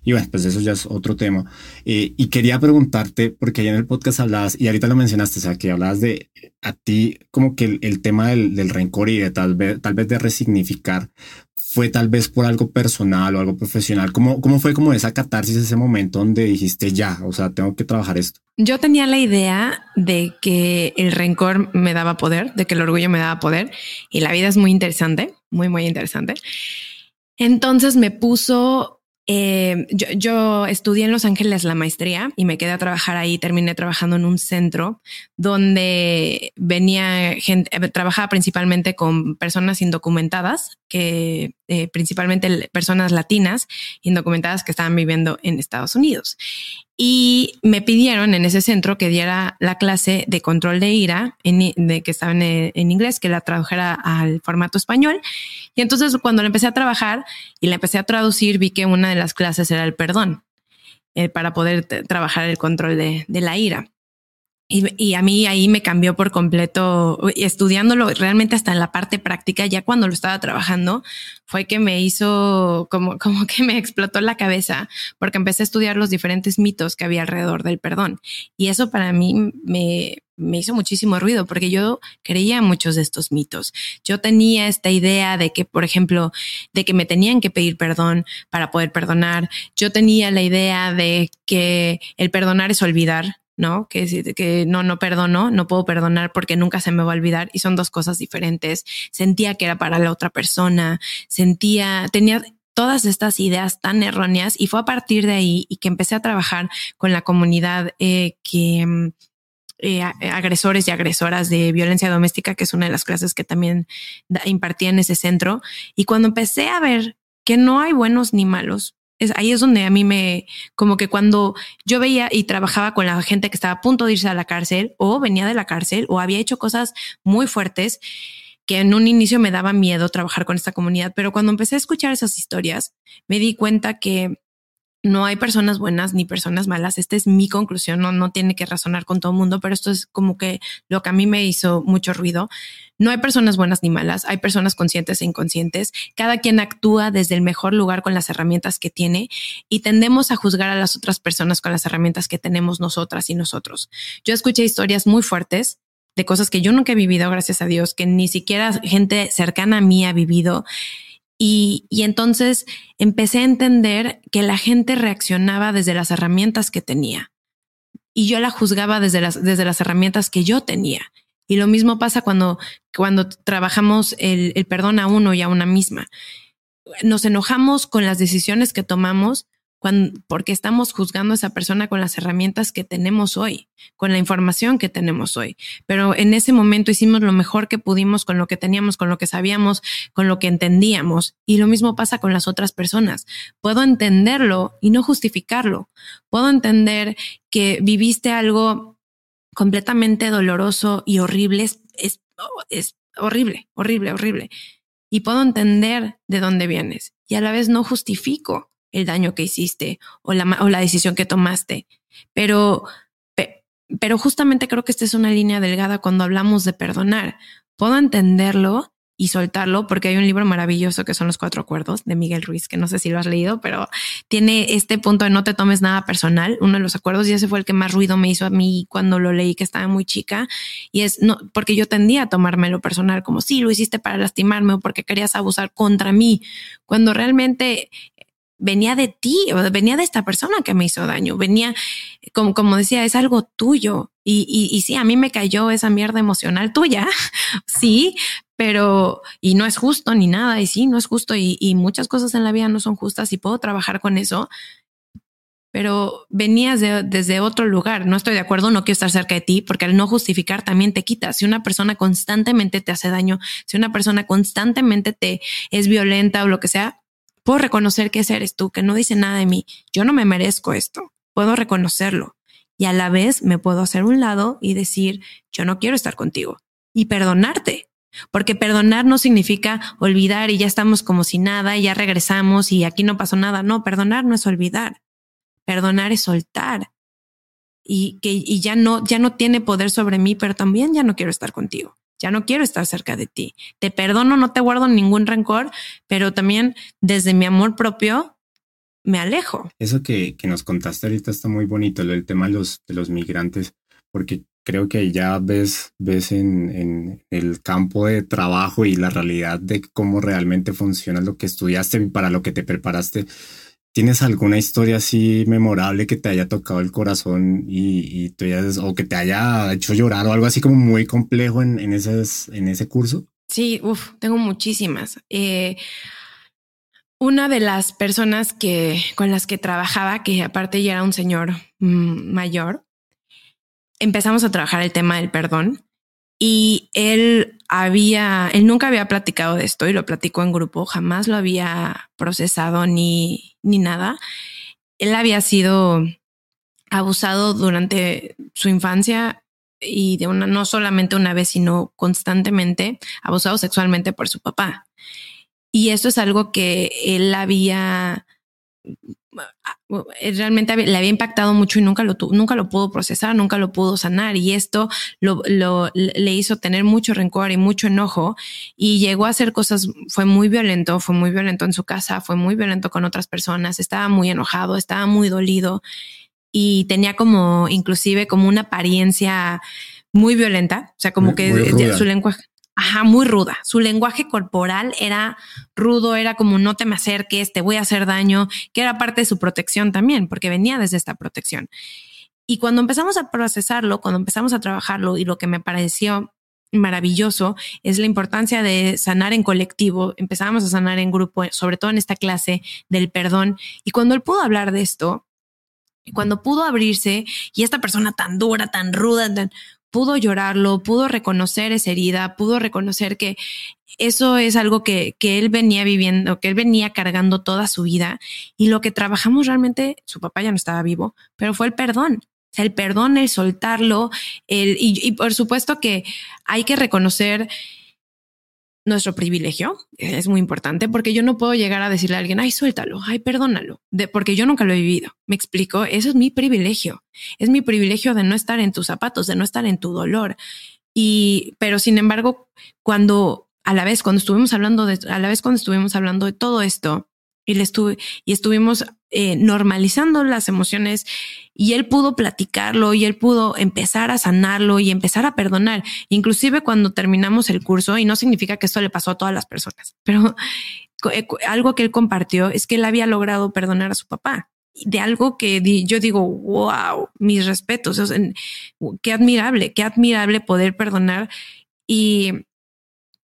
Y bueno, pues eso ya es otro tema. Eh, y quería preguntarte, porque allá en el podcast hablabas, y ahorita lo mencionaste, o sea, que hablabas de a ti como que el, tema del, del, rencor y de tal vez, tal vez de resignificar fue tal vez por algo personal o algo profesional. ¿Cómo, cómo fue como esa catarsis, ese momento donde dijiste ya, o sea, tengo que trabajar esto?
Yo tenía la idea de que el rencor me daba poder, de que el orgullo me daba poder y la vida es muy interesante, muy, muy interesante. Entonces me puso eh, yo, yo, estudié en Los Ángeles la maestría y me quedé a trabajar ahí. Terminé trabajando en un centro donde venía gente, eh, trabajaba principalmente con personas indocumentadas, que eh, principalmente personas latinas indocumentadas que estaban viviendo en Estados Unidos y me pidieron en ese centro que diera la clase de control de ira en, de, que estaba en, inglés, que la tradujera al formato español. Y entonces cuando la empecé a trabajar y la empecé a traducir, vi que una de las clases era el perdón eh, para poder trabajar el control de la ira. Y, a mí ahí me cambió por completo, estudiándolo realmente hasta en la parte práctica, ya cuando lo estaba trabajando, fue que me hizo como, como que me explotó la cabeza, porque empecé a estudiar los diferentes mitos que había alrededor del perdón. Y eso para mí me, me hizo muchísimo ruido porque yo creía muchos de estos mitos. Yo tenía esta idea de que, por ejemplo, de que me tenían que pedir perdón para poder perdonar. Yo tenía la idea de que el perdonar es olvidar ¿no? Que, no, no perdono, no puedo perdonar porque nunca se me va a olvidar y son dos cosas diferentes. Sentía que era para la otra persona, sentía, tenía todas estas ideas tan erróneas y fue a partir de ahí y que empecé a trabajar con la comunidad eh, que... Mm, eh, agresores y agresoras de violencia doméstica, que es una de las clases que también impartía en ese centro. Y cuando empecé a ver que no hay buenos ni malos, ahí es donde a mí me, como que cuando yo veía y trabajaba con la gente que estaba a punto de irse a la cárcel o venía de la cárcel o había hecho cosas muy fuertes, que en un inicio me daba miedo trabajar con esta comunidad, pero cuando empecé a escuchar esas historias, me di cuenta que no hay personas buenas ni personas malas. Esta es mi conclusión, no, no tiene que razonar con todo el mundo, pero esto es como que lo que a mí me hizo mucho ruido. No hay personas buenas ni malas, hay personas conscientes e inconscientes. Cada quien actúa desde el mejor lugar con las herramientas que tiene y tendemos a juzgar a las otras personas con las herramientas que tenemos nosotras y nosotros. Yo escuché historias muy fuertes de cosas que yo nunca he vivido, gracias a Dios, que ni siquiera gente cercana a mí ha vivido y, entonces empecé a entender que la gente reaccionaba desde las herramientas que tenía y yo la juzgaba desde las, desde las herramientas que yo tenía. Y lo mismo pasa cuando, cuando trabajamos el, el perdón a uno y a una misma. Nos enojamos con las decisiones que tomamos porque estamos juzgando a esa persona con las herramientas que tenemos hoy, con la información que tenemos hoy. Pero en ese momento hicimos lo mejor que pudimos con lo que teníamos, con lo que sabíamos, con lo que entendíamos. Y lo mismo pasa con las otras personas. Puedo entenderlo y no justificarlo. Puedo entender que viviste algo completamente doloroso y horrible. Es, es, horrible, horrible, horrible. Y puedo entender de dónde vienes. Y a la vez no justifico el daño que hiciste o la, o la decisión que tomaste. Pero, pero justamente creo que esta es una línea delgada cuando hablamos de perdonar. Puedo entenderlo y soltarlo porque hay un libro maravilloso que son Los Cuatro Acuerdos de Miguel Ruiz, que no sé si lo has leído, pero tiene este punto de no te tomes nada personal, uno de los acuerdos, y ese fue el que más ruido me hizo a mí cuando lo leí, que estaba muy chica, y es no, porque yo tendía a tomármelo personal como si lo hiciste para lastimarme o porque querías abusar contra mí, cuando realmente venía de ti venía de esta persona que me hizo daño, venía, como, como decía, es algo tuyo. Y, y, y sí, a mí me cayó esa mierda emocional tuya, sí, pero, y no es justo ni nada, y sí, no es justo, y, muchas cosas en la vida no son justas y puedo trabajar con eso, pero venías de, desde otro lugar. No estoy de acuerdo, no quiero estar cerca de ti, porque al no justificar también te quita. Si una persona constantemente te hace daño, si una persona constantemente te es violenta o lo que sea, Puedo reconocer que ese eres tú, que no dice nada de mí. Yo no me merezco esto. Puedo reconocerlo. Y a la vez me puedo hacer un lado y decir, yo no quiero estar contigo. Y perdonarte. Porque perdonar no significa olvidar y ya estamos como si nada y ya regresamos y aquí no pasó nada. No, perdonar no es olvidar. Perdonar es soltar. Y que y ya no, ya no tiene poder sobre mí, pero también ya no quiero estar contigo ya no quiero estar cerca de ti. Te perdono, no te guardo ningún rencor, pero también desde mi amor propio me alejo.
Eso que, que nos contaste ahorita está muy bonito, el tema de los, de los migrantes, porque creo que ya ves, ves en, en, el campo de trabajo y la realidad de cómo realmente funciona lo que estudiaste y para lo que te preparaste ¿Tienes alguna historia así memorable que te haya tocado el corazón y, y hayas, o que te haya hecho llorar o algo así como muy complejo en, en, en ese curso?
Sí, uff, tengo muchísimas. Eh, una de las personas que con las que trabajaba, que aparte ya era un señor mm, mayor, empezamos a trabajar el tema del perdón y él había, él nunca había platicado de esto y lo platicó en grupo, jamás lo había procesado ni, ni nada. Él había sido abusado durante su infancia y de una, no solamente una vez, sino constantemente abusado sexualmente por su papá. Y esto es algo que él había realmente le había impactado mucho y nunca lo, nunca lo pudo procesar, nunca lo pudo sanar. Y esto lo, lo, le hizo tener mucho rencor y mucho enojo y llegó a hacer cosas, fue muy violento, fue muy violento en su casa, fue muy violento con otras personas, estaba muy enojado, estaba muy dolido y tenía como inclusive como una apariencia muy violenta, o sea, como que su lenguaje Ajá, muy ruda. Su lenguaje corporal era rudo, era como no te me acerques, te voy a hacer daño, que era parte de su protección también, porque venía desde esta protección. Y cuando empezamos a procesarlo, cuando empezamos a trabajarlo y lo que me pareció maravilloso es la importancia de sanar en colectivo. Empezamos a sanar en grupo, sobre todo en esta clase del perdón. Y cuando él pudo hablar de esto, cuando pudo abrirse y esta persona tan dura, tan ruda, tan, pudo llorarlo, pudo reconocer esa herida, pudo reconocer que eso es algo que, que, él venía viviendo, que él venía cargando toda su vida. Y lo que trabajamos realmente, su papá ya no estaba vivo, pero fue el perdón. El perdón, el soltarlo, el, y por supuesto que hay que reconocer nuestro privilegio es muy importante porque yo no puedo llegar a decirle a alguien, ay, suéltalo, ay, perdónalo, de, porque yo nunca lo he vivido. Me explico, eso es mi privilegio. Es mi privilegio de no estar en tus zapatos, de no estar en tu dolor. Y, pero sin embargo, cuando a la vez, cuando estuvimos hablando de, a la vez cuando estuvimos hablando de todo esto, y estuve, y estuvimos eh, normalizando las emociones y él pudo platicarlo y él pudo empezar a sanarlo y empezar a perdonar. Inclusive cuando terminamos el curso, y no significa que esto le pasó a todas las personas, pero eh, algo que él compartió es que él había logrado perdonar a su papá de algo que yo digo, wow, mis respetos, qué admirable, qué admirable poder perdonar y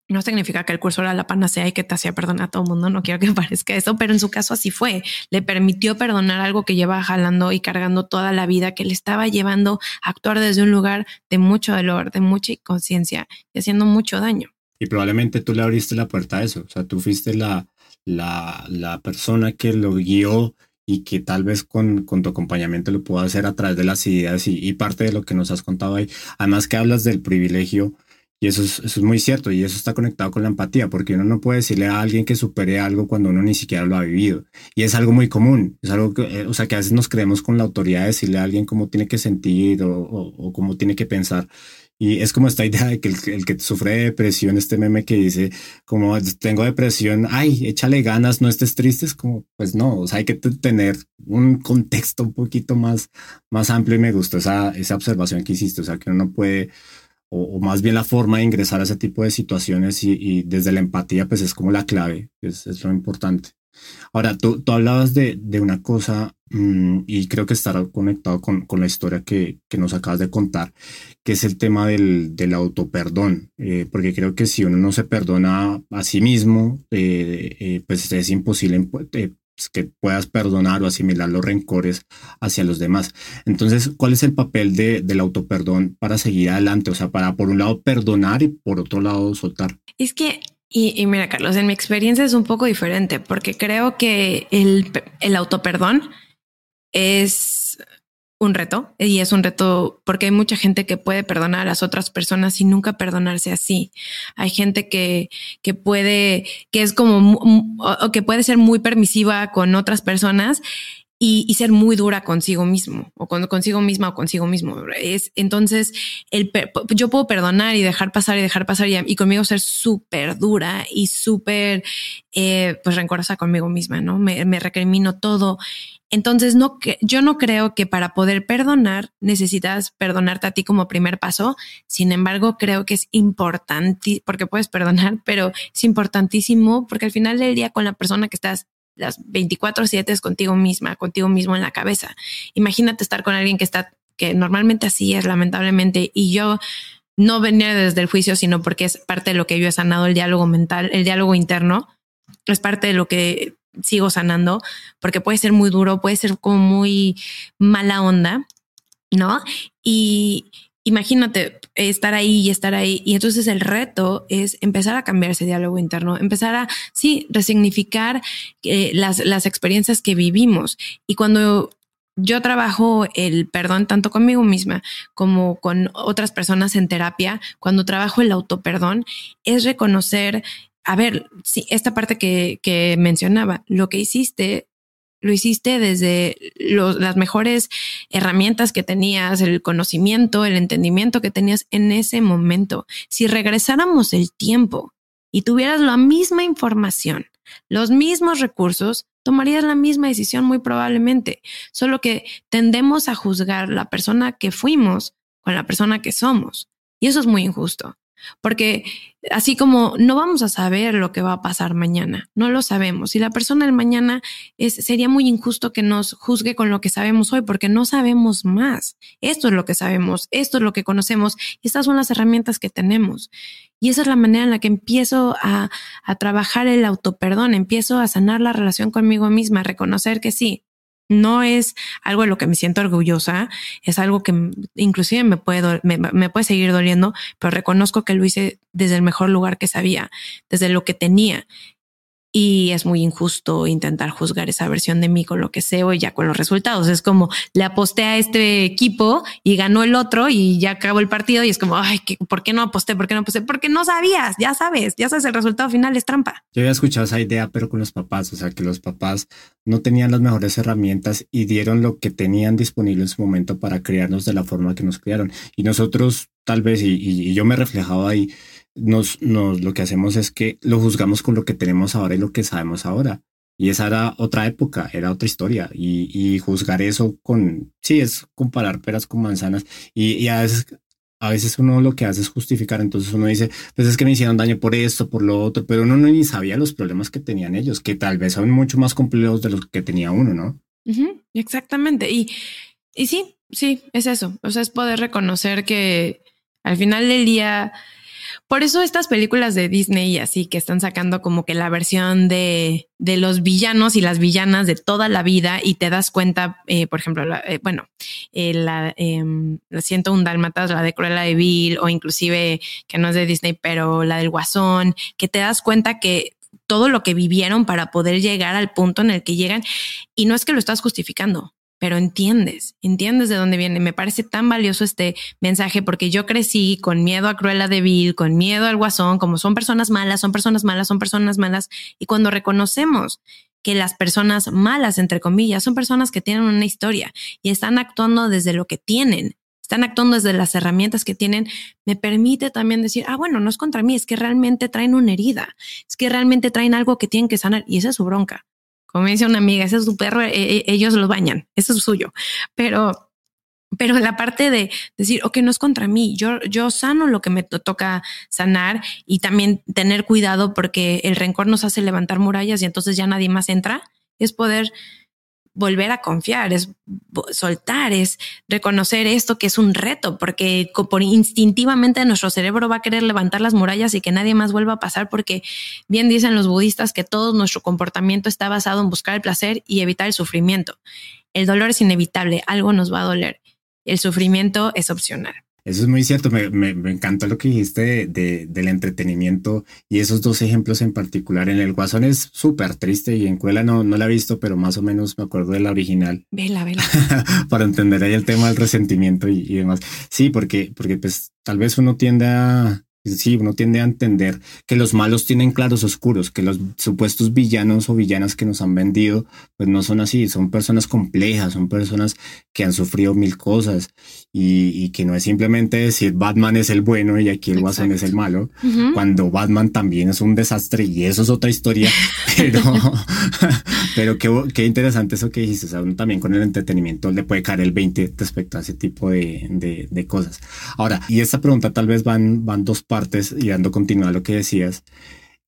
no significa que el curso era la panacea y que te hacía perdonar a todo el mundo, no quiero que parezca eso, pero en su caso así fue. Le permitió perdonar algo que lleva jalando y cargando toda la vida, que le estaba llevando a actuar desde un lugar de mucho dolor, de mucha inconsciencia y haciendo mucho daño.
Y probablemente tú le abriste la puerta a eso, o sea, tú fuiste la, la, la persona que lo guió y que tal vez con, con, tu acompañamiento lo puedo hacer a través de las ideas y, y parte de lo que nos has contado ahí. Además que hablas del privilegio y eso es, eso es muy cierto y eso está conectado con la empatía, porque uno no puede decirle a alguien que supere algo cuando uno ni siquiera lo ha vivido. Y es algo muy común, es algo que, eh, o sea, que a veces nos creemos con la autoridad de decirle a alguien cómo tiene que sentir o, o, cómo tiene que pensar. Y es como esta idea de que el, que sufre de depresión, este meme que dice, como tengo depresión, ay, échale ganas, no estés triste, es como, pues no, o sea, hay que tener un contexto un poquito más, más amplio y me gustó esa, esa observación que hiciste, o sea, que uno no puede o, más bien la forma de ingresar a ese tipo de situaciones y, desde la empatía, pues es como la clave, es, es lo importante. Ahora, tú, tú hablabas de, de una cosa mm, y creo que estará conectado con, con la historia que, que, nos acabas de contar, que es el tema del, del autoperdón, eh, porque creo que si uno no se perdona a sí mismo, eh, eh, pues es imposible pues, que puedas perdonar o asimilar los rencores hacia los demás. Entonces, ¿cuál es el papel de, del autoperdón para seguir adelante? O sea, para por un lado perdonar y por otro lado soltar.
Es que Y, mira, Carlos, en mi experiencia es un poco diferente porque creo que el, el autoperdón es un reto y es un reto porque hay mucha gente que puede perdonar a las otras personas y nunca perdonarse así. Hay gente que, que puede, que es como, o que puede ser muy permisiva con otras personas y, ser muy dura consigo mismo o con, consigo misma o consigo mismo. Es entonces el, yo puedo perdonar y dejar pasar y dejar pasar y, conmigo ser súper dura y súper eh, pues rencorosa conmigo misma, ¿no? Me, me recrimino todo. Entonces, no, yo no creo que para poder perdonar necesitas perdonarte a ti como primer paso. Sin embargo, creo que es importante, porque puedes perdonar, pero es importantísimo porque al final del día con la persona que estás las 24/7 es contigo misma, contigo mismo en la cabeza. Imagínate estar con alguien que está, que normalmente así es, lamentablemente, y yo no venía desde el juicio, sino porque es parte de lo que yo he sanado, el diálogo mental, el diálogo interno, es parte de lo que sigo sanando, porque puede ser muy duro, puede ser como muy mala onda, ¿no? Y, imagínate estar ahí y estar ahí. Y entonces el reto es empezar a cambiar ese diálogo interno, empezar a, sí, resignificar eh, las, las experiencias que vivimos. Y cuando yo trabajo el perdón tanto conmigo misma como con otras personas en terapia, cuando trabajo el autoperdón, es reconocer, a ver, esta parte que, que mencionaba, lo que hiciste lo hiciste desde las mejores herramientas que tenías, el conocimiento, el entendimiento que tenías en ese momento. Si regresáramos el tiempo y tuvieras la misma información, los mismos recursos, tomarías la misma decisión muy probablemente, solo que tendemos a juzgar la persona que fuimos con la persona que somos. Y eso es muy injusto. Porque así como no vamos a saber lo que va a pasar mañana, no lo sabemos. Y la persona del mañana es, sería muy injusto que nos juzgue con lo que sabemos hoy, porque no sabemos más. Esto es lo que sabemos, esto es lo que conocemos, estas son las herramientas que tenemos. Y esa es la manera en la que empiezo a, a trabajar el autoperdón, empiezo a sanar la relación conmigo misma, a reconocer que sí, no es algo de lo que me siento orgullosa, es algo que inclusive me puede, me, me, puede seguir doliendo, pero reconozco que lo hice desde el mejor lugar que sabía, desde lo que tenía y es muy injusto intentar juzgar esa versión de mí con lo que sé hoy ya con los resultados. Es como le aposté a este equipo y ganó el otro y ya acabó el partido y es como, ay, ¿por qué no aposté? ¿Por qué no aposté? Porque no sabías, ya sabes, ya sabes, el resultado final es trampa.
Yo había escuchado esa idea, pero con los papás, o sea, que los papás no tenían las mejores herramientas y dieron lo que tenían disponible en su momento para criarnos de la forma que nos criaron. Y nosotros, tal vez, y, y yo me reflejaba ahí, nos, nos, lo que hacemos es que lo juzgamos con lo que tenemos ahora y lo que sabemos ahora. Y esa era otra época, era otra historia. Y, y juzgar eso con, sí, es comparar peras con manzanas. Y, y, a, veces, a veces uno lo que hace es justificar. Entonces uno dice, pues es que me hicieron daño por esto, por lo otro, pero uno no ni sabía los problemas que tenían ellos, que tal vez son mucho más complejos de los que tenía uno, ¿no?
exactamente. Y, y sí, sí, es eso. O sea, es poder reconocer que al final del día por eso estas películas de Disney y así que están sacando como que la versión de, de los villanos y las villanas de toda la vida y te das cuenta, eh, por ejemplo, eh, bueno, eh, la, em, siento un dálmatas, la de Cruella de Vil o inclusive que no es de Disney, pero la del Guasón, que te das cuenta que todo lo que vivieron para poder llegar al punto en el que llegan y no es que lo estás justificando, pero entiendes, entiendes de dónde viene. Me parece tan valioso este mensaje porque yo crecí con miedo a Cruella de Vil, con miedo al Guasón, como son personas malas, son personas malas, son personas malas. Y cuando reconocemos que las personas malas, entre comillas, son personas que tienen una historia y están actuando desde lo que tienen, están actuando desde las herramientas que tienen, me permite también decir, ah, bueno, no es contra mí, es que realmente traen una herida, es que realmente traen algo que tienen que sanar y esa es su bronca. Como dice una amiga, ese es su perro, e, e, ellos lo bañan, eso es suyo. Pero, pero la parte de decir, ok, no es contra mí, yo, yo sano lo que me toca sanar y también tener cuidado porque el rencor nos hace levantar murallas y entonces ya nadie más entra, es poder volver a confiar, es soltar, es reconocer esto que es un reto, porque por instintivamente nuestro cerebro va a querer levantar las murallas y que nadie más vuelva a pasar, porque bien dicen los budistas que todo nuestro comportamiento está basado en buscar el placer y evitar el sufrimiento. El dolor es inevitable, algo nos va a doler. El sufrimiento es opcional.
Eso es muy cierto. Me, me, me encantó lo que dijiste de, del entretenimiento y esos dos ejemplos en particular. En el Guasón es súper triste y en Cuela no, no la he visto, pero más o menos me acuerdo de la original.
Vela, vela.
Para entender ahí el tema del resentimiento y, y demás. Sí, porque, porque pues tal vez uno tiende a, Sí, uno tiende a entender que los malos tienen claros oscuros, que los supuestos villanos o villanas que nos han vendido, pues no son así, son personas complejas, son personas que han sufrido mil cosas y, que no es simplemente decir Batman es el bueno y aquí el Guasón es el malo, cuando Batman también es un desastre y eso es otra historia, pero, pero qué, qué, interesante eso que dijiste, o sea, uno también con el entretenimiento le puede caer el 20 respecto a ese tipo de, de, de cosas. Ahora, y esta pregunta tal vez van, van dos partes y dando continuidad a lo que decías,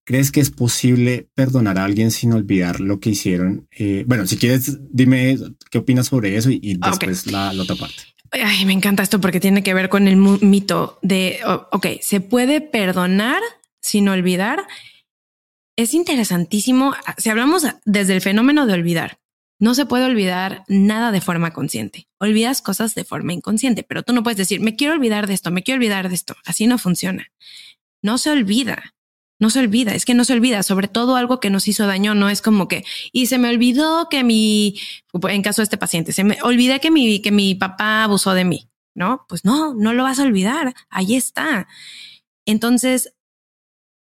¿crees que es posible perdonar a alguien sin olvidar lo que hicieron? Eh, bueno, si quieres, dime qué opinas sobre eso y, ah, después la, otra parte.
Ay, me encanta esto porque tiene que ver con el mito de, ok, se puede perdonar sin olvidar. Es interesantísimo. Si hablamos desde el fenómeno de olvidar, no se puede olvidar nada de forma consciente. Olvidas cosas de forma inconsciente, pero tú no puedes decir, me quiero olvidar de esto, me quiero olvidar de esto. Así no funciona. No se olvida. No se olvida, es que no se olvida, sobre todo algo que nos hizo daño, no es como que, y se me olvidó que mi, en caso de este paciente, se me olvidé que mi, que mi papá abusó de mí, ¿no? Pues no, no lo vas a olvidar, ahí está. Entonces,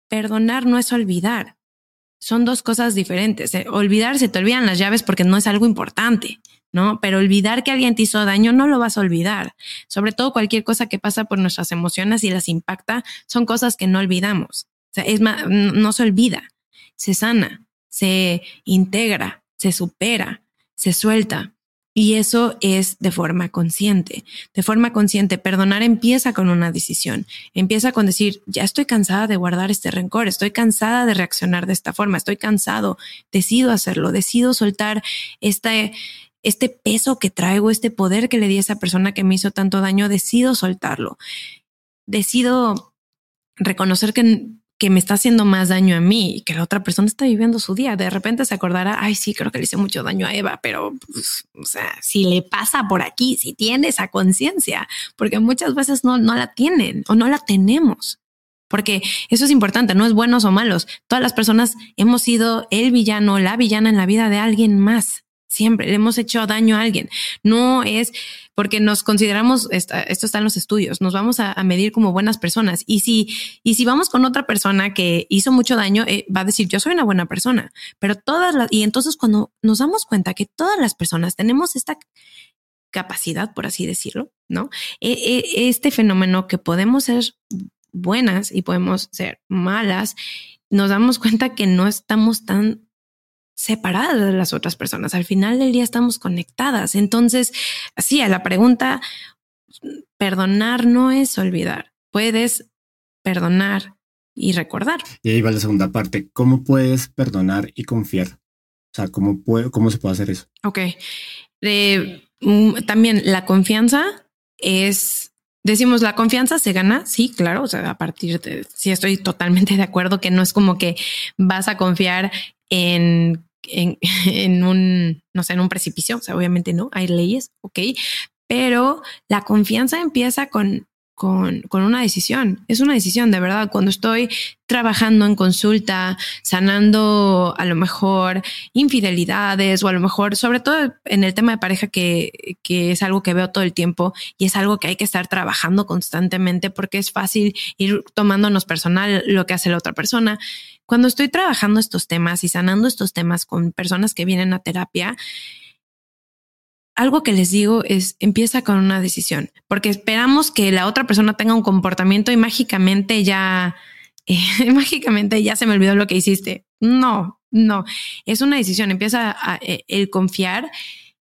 perdonar no es olvidar, son dos cosas diferentes. Eh, olvidar, se te olvidan las llaves porque no es algo importante, ¿no? Pero olvidar que alguien te hizo daño no lo vas a olvidar. Sobre todo cualquier cosa que pasa por nuestras emociones y las impacta, son cosas que no olvidamos. O sea, es más, no se olvida, se sana, se integra, se supera, se suelta. Y eso es de forma consciente. De forma consciente, perdonar empieza con una decisión. Empieza con decir, ya estoy cansada de guardar este rencor, estoy cansada de reaccionar de esta forma, estoy cansado, decido hacerlo, decido soltar este, este peso que traigo, este poder que le di a esa persona que me hizo tanto daño, decido soltarlo. Decido reconocer que que me está haciendo más daño a mí y que la otra persona está viviendo su día. De repente se acordará, ay, sí, creo que le hice mucho daño a Eva, pero, pues, o sea, si le pasa por aquí, si tiene esa conciencia, porque muchas veces no, no la tienen o no la tenemos. Porque eso es importante, no es buenos o malos. Todas las personas hemos sido el villano, la villana en la vida de alguien más. Siempre le hemos hecho daño a alguien. No es porque nos consideramos, esto está en los estudios, nos vamos a, medir como buenas personas. Y si, y si vamos con otra persona que hizo mucho daño, eh, va a decir, yo soy una buena persona. Pero todas las, y entonces cuando nos damos cuenta que todas las personas tenemos esta capacidad, por así decirlo, ¿no? E, e, este fenómeno que podemos ser buenas y podemos ser malas, nos damos cuenta que no estamos tan separadas de las otras personas. Al final del día estamos conectadas. Entonces, así a la pregunta, perdonar no es olvidar. Puedes perdonar y recordar.
Y ahí va la segunda parte. ¿Cómo puedes perdonar y confiar? O sea, ¿cómo, puede, cómo se puede hacer eso?
Ok. Eh, mm, también la confianza es Decimos, la confianza se gana, sí, claro, o sea, a partir de, sí estoy totalmente de acuerdo que no es como que vas a confiar en, en, un, no sé, en un precipicio, o sea, obviamente no, hay leyes, ok, pero la confianza empieza con con, con, una decisión. Es una decisión, de verdad. Cuando estoy trabajando en consulta, sanando a lo mejor infidelidades o a lo mejor, sobre todo en el tema de pareja, que, que es algo que veo todo el tiempo y es algo que hay que estar trabajando constantemente porque es fácil ir tomándonos personal lo que hace la otra persona. Cuando estoy trabajando estos temas y sanando estos temas con personas que vienen a terapia, algo que les digo es empieza con una decisión, porque esperamos que la otra persona tenga un comportamiento y mágicamente ya, eh, mágicamente ya se me olvidó lo que hiciste. No, no, es una decisión. Empieza eh, el confiar,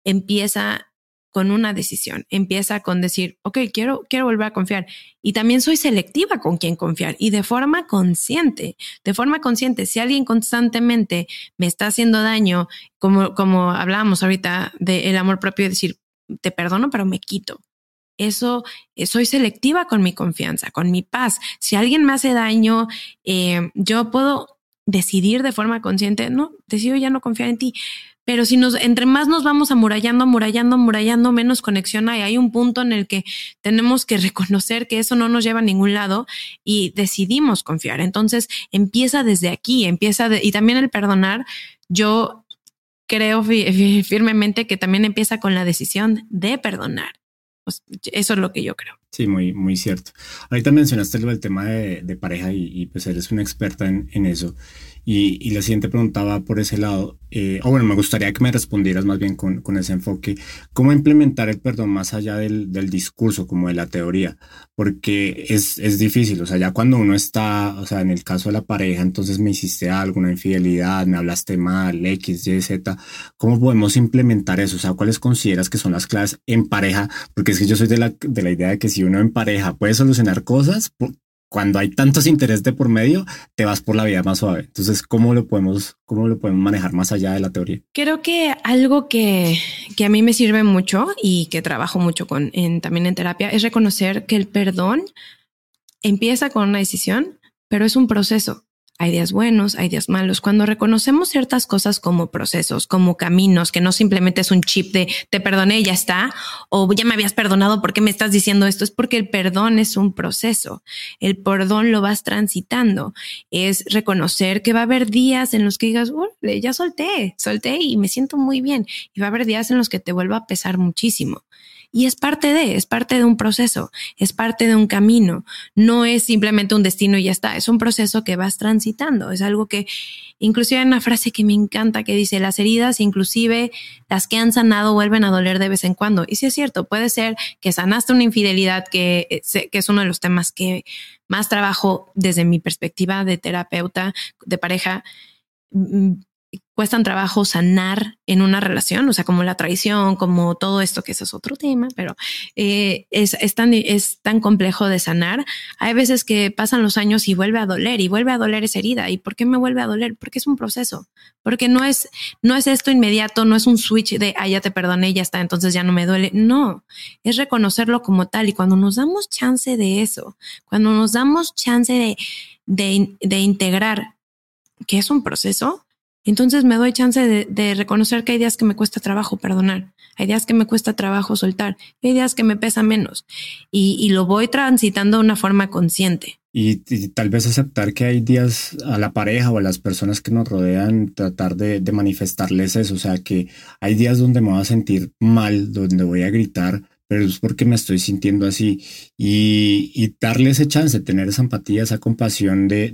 empieza con una decisión. Empieza con decir, ok, quiero, quiero volver a confiar. Y también soy selectiva con quién confiar y de forma consciente, de forma consciente. Si alguien constantemente me está haciendo daño, como, como hablábamos ahorita del amor propio, decir, te perdono, pero me quito. Eso, eh, soy selectiva con mi confianza, con mi paz. Si alguien me hace daño, eh, yo puedo decidir de forma consciente, no, decido ya no confiar en ti. Pero si nos, entre más nos vamos amurallando, amurallando, amurallando, menos conexión hay. Hay un punto en el que tenemos que reconocer que eso no nos lleva a ningún lado y decidimos confiar. Entonces empieza desde aquí, empieza y también el perdonar. Yo creo firmemente que también empieza con la decisión de perdonar. Pues, eso es lo que yo creo.
Sí, muy, muy cierto. Ahorita mencionaste el tema de, pareja y, pues eres una experta en, en eso. Y, la siguiente preguntaba por ese lado, eh, o bueno, me gustaría que me respondieras más bien con, con ese enfoque, ¿cómo implementar el perdón más allá del, del discurso, como de la teoría? Porque es, es, difícil, o sea, ya cuando uno está, o sea, en el caso de la pareja, entonces me hiciste algo, una infidelidad, me hablaste mal, X, Y, Z, ¿cómo podemos implementar eso? O sea, ¿cuáles consideras que son las claves en pareja? Porque es que yo soy de la, de la idea de que si uno en pareja puede solucionar cosas, cuando hay tantos intereses de por medio, te vas por la vida más suave. Entonces, ¿cómo lo podemos, cómo lo podemos manejar más allá de la teoría?
Creo que algo que, que a mí me sirve mucho y que trabajo mucho con en, también en terapia es reconocer que el perdón empieza con una decisión, pero es un proceso. Hay días buenos, hay días malos. Cuando reconocemos ciertas cosas como procesos, como caminos, que no simplemente es un chip de te perdoné ya está, o ya me habías perdonado, ¿por qué me estás diciendo esto? Es porque el perdón es un proceso. El perdón lo vas transitando. Es reconocer que va a haber días en los que digas, ya solté, solté y me siento muy bien. Y va a haber días en los que te vuelva a pesar muchísimo. Y es parte de, es parte de un proceso, es parte de un camino. No es simplemente un destino y ya está, es un proceso que vas transitando. Es algo que, inclusive hay una frase que me encanta que dice, las heridas, inclusive las que han sanado, vuelven a doler de vez en cuando. Y sí es cierto, puede ser que sanaste una infidelidad, que, eh, que es uno de los temas que más trabajo desde mi perspectiva de terapeuta, de pareja mm, cuestan trabajo sanar en una relación, o sea, como la traición, como todo esto, que ese es otro tema, pero eh, es, tan, es tan complejo de sanar. Hay veces que pasan los años y vuelve a doler y vuelve a doler esa herida. ¿Y por qué me vuelve a doler? Porque es un proceso, porque no es, no es esto inmediato, no es un switch de, ah, ya te perdoné, ya está, entonces ya no me duele. No, es reconocerlo como tal. Y cuando nos damos chance de eso, cuando nos damos chance de, de, de integrar que es un proceso, entonces me doy chance de, reconocer que hay días que me cuesta trabajo perdonar, hay días que me cuesta trabajo soltar, hay días que me pesa menos y, lo voy transitando de una forma consciente.
Y, tal vez aceptar que hay días a la pareja o a las personas que nos rodean, tratar de, de manifestarles eso, o sea que hay días donde me voy a sentir mal, donde voy a gritar, pero es porque me estoy sintiendo así. Y, darle ese chance, tener esa empatía, esa compasión de,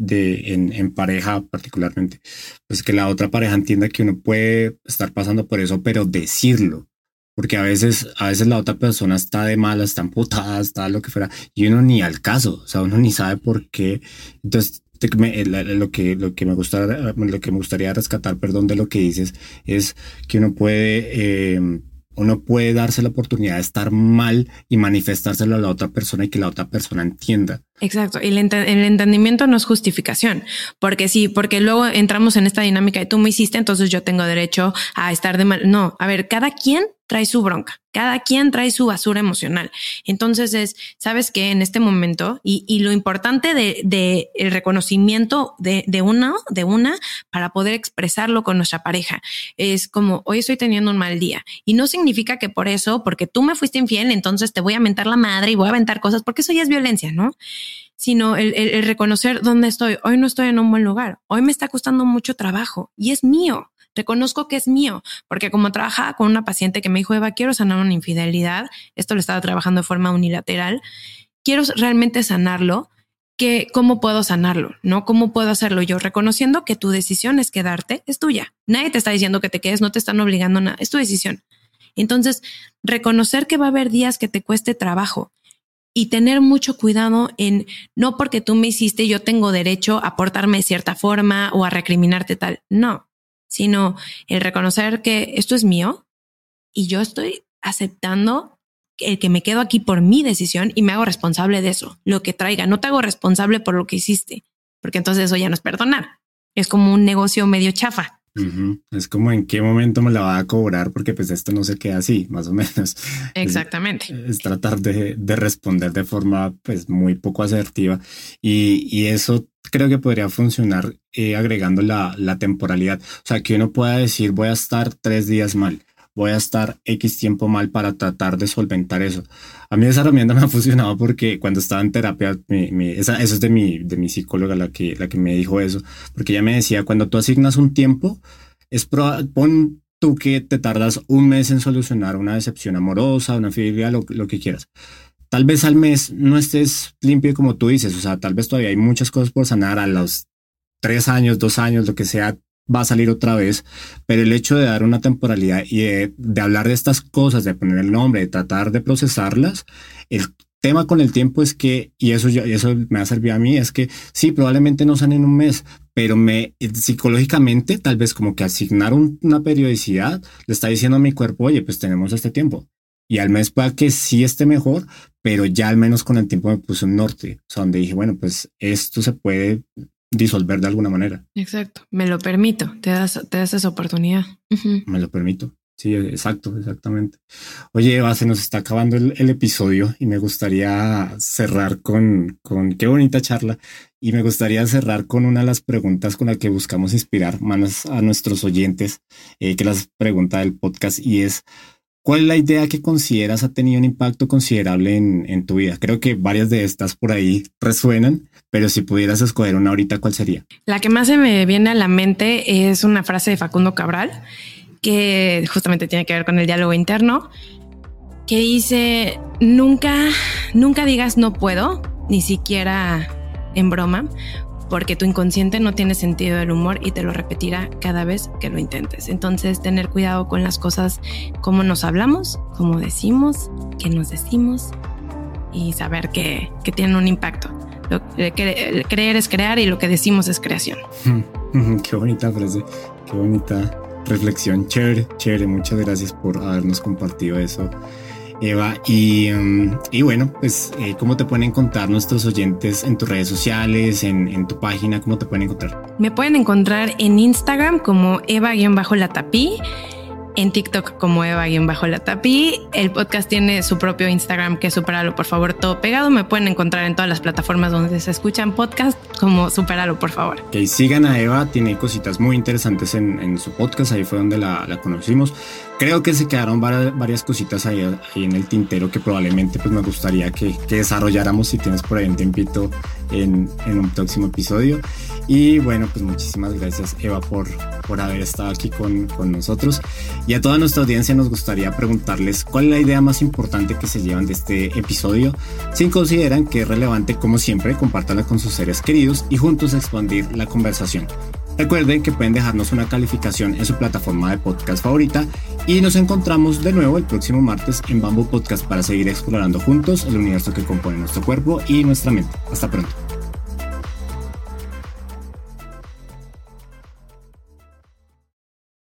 en, pareja particularmente, pues que la otra pareja entienda que uno puede estar pasando por eso, pero decirlo, porque a veces, a veces la otra persona está de mala, está amputada, está lo que fuera, y uno ni al caso, o sea, uno ni sabe por qué. Entonces, lo que lo que me gusta lo que me gustaría rescatar perdón de lo que dices es que uno puede eh, uno puede darse la oportunidad de estar mal y manifestárselo a la otra persona y que la otra persona entienda.
Exacto. Y el, entendimiento no es justificación, porque sí, porque luego entramos en esta dinámica de tú me hiciste, entonces yo tengo derecho a estar de mal. No, a ver, cada quien trae su bronca, cada quien trae su basura emocional. Entonces es, sabes que en este momento, y, lo importante de, el reconocimiento de, de una, de una, para poder expresarlo con nuestra pareja, es como, hoy estoy teniendo un mal día. Y no significa que por eso, porque tú me fuiste infiel, entonces te voy a mentar la madre y voy a aventar cosas, porque eso ya es violencia, ¿no? sino el, reconocer dónde estoy. Hoy no estoy en un buen lugar. Hoy me está costando mucho trabajo y es mío reconozco que es mío, porque como trabajaba con una paciente que me dijo, Eva, quiero sanar una infidelidad, esto lo estaba trabajando de forma unilateral, quiero realmente sanarlo, que cómo puedo sanarlo, ¿no? ¿Cómo puedo hacerlo yo? Reconociendo que tu decisión es quedarte, es tuya. Nadie te está diciendo que te quedes, no te están obligando nada, es tu decisión. Entonces, reconocer que va a haber días que te cueste trabajo y tener mucho cuidado en no porque tú me hiciste, yo tengo derecho a portarme de cierta forma o a recriminarte tal. No, sino el reconocer que esto es mío y yo estoy aceptando el que me quedo aquí por mi decisión y me hago responsable de eso, lo que traiga. No te hago responsable por lo que hiciste, porque entonces eso ya no es perdonar. Es como un negocio medio chafa.
Es como en qué momento me la va a cobrar, porque pues esto no se queda así, más o menos.
Exactamente.
Es, tratar de, responder de forma pues muy poco asertiva y, eso creo que podría funcionar eh, agregando la, la temporalidad. O sea, que uno pueda decir voy a estar tres días mal voy a estar X tiempo mal para tratar de solventar eso. A mí esa herramienta me ha funcionado porque cuando estaba en terapia, esa, eso es de mi, de mi psicóloga la que, la que me dijo eso, porque ella me decía, cuando tú asignas un tiempo, es pon tú que te tardas un mes en solucionar una decepción amorosa, una fidelidad, lo, lo que quieras. Tal vez al mes no estés limpio como tú dices, o sea, tal vez todavía hay muchas cosas por sanar a los tres años, dos años, lo que sea, va a salir otra vez, pero el hecho de dar una temporalidad y de, hablar de estas cosas, de poner el nombre, de tratar de procesarlas, el tema con el tiempo es que, y eso, eso me ha servido a mí, es que sí, probablemente no salen en un mes, pero me psicológicamente, tal vez como que asignar una periodicidad, le está diciendo a mi cuerpo, oye, pues tenemos este tiempo. Y al mes pueda que sí esté mejor, pero ya al menos con el tiempo me puse un norte, o sea, donde dije, bueno, pues esto se puede disolver de alguna manera.
Exacto, me lo permito, te das, te das esa oportunidad.
Me lo permito. Sí, exacto, exactamente. Oye, Eva, se nos está acabando el, episodio y me gustaría cerrar con, con qué bonita charla. Y me gustaría cerrar con una de las preguntas con la que buscamos inspirar más a nuestros oyentes, eh, que las pregunta del podcast, y es, ¿cuál es la idea que consideras ha tenido un impacto considerable en, tu vida? Creo que varias de estas por ahí resuenan, pero si pudieras escoger una ahorita, ¿cuál sería?
La que más se me viene a la mente es una frase de Facundo Cabral, que justamente tiene que ver con el diálogo interno, que dice, nunca, nunca digas no puedo, ni siquiera en broma, porque tu inconsciente no tiene sentido del humor y te lo repetirá cada vez que lo intentes. Entonces, tener cuidado con las cosas, cómo nos hablamos, cómo decimos, qué nos decimos y saber que, que tienen un impacto. Eh, creer es crear y lo que decimos es creación.
Qué bonita frase, qué bonita reflexión. Chévere, chévere. Muchas gracias por habernos compartido eso. Eva, y, um, y bueno, pues, eh, ¿cómo te pueden encontrar nuestros oyentes en tus redes sociales, en, en tu página? ¿Cómo te pueden encontrar?
Me pueden encontrar en Instagram como Eva-Latapí en TikTok como Eva-Latapi. El podcast tiene su propio Instagram que es Superalo, por favor, todo pegado. Me pueden encontrar en todas las plataformas donde se escuchan podcast como Superalo, por favor.
Que sigan a Eva, tiene cositas muy interesantes en, su podcast, ahí fue donde la, conocimos. Creo que se quedaron varias, cositas ahí, en el tintero que probablemente pues me gustaría que, desarrolláramos si tienes por ahí un tiempito en, en un próximo episodio. Y bueno, pues muchísimas gracias Eva por, por haber estado aquí con, con, nosotros. Y a toda nuestra audiencia nos gustaría preguntarles cuál es la idea más importante que se llevan de este episodio. Si consideran que es relevante, como siempre, compártanla con sus seres queridos y juntos expandir la conversación. Recuerden que pueden dejarnos una calificación en su plataforma de podcast favorita y nos encontramos de nuevo el próximo martes en Bamboo Podcast para seguir explorando juntos el universo que compone nuestro cuerpo y nuestra mente. Hasta pronto.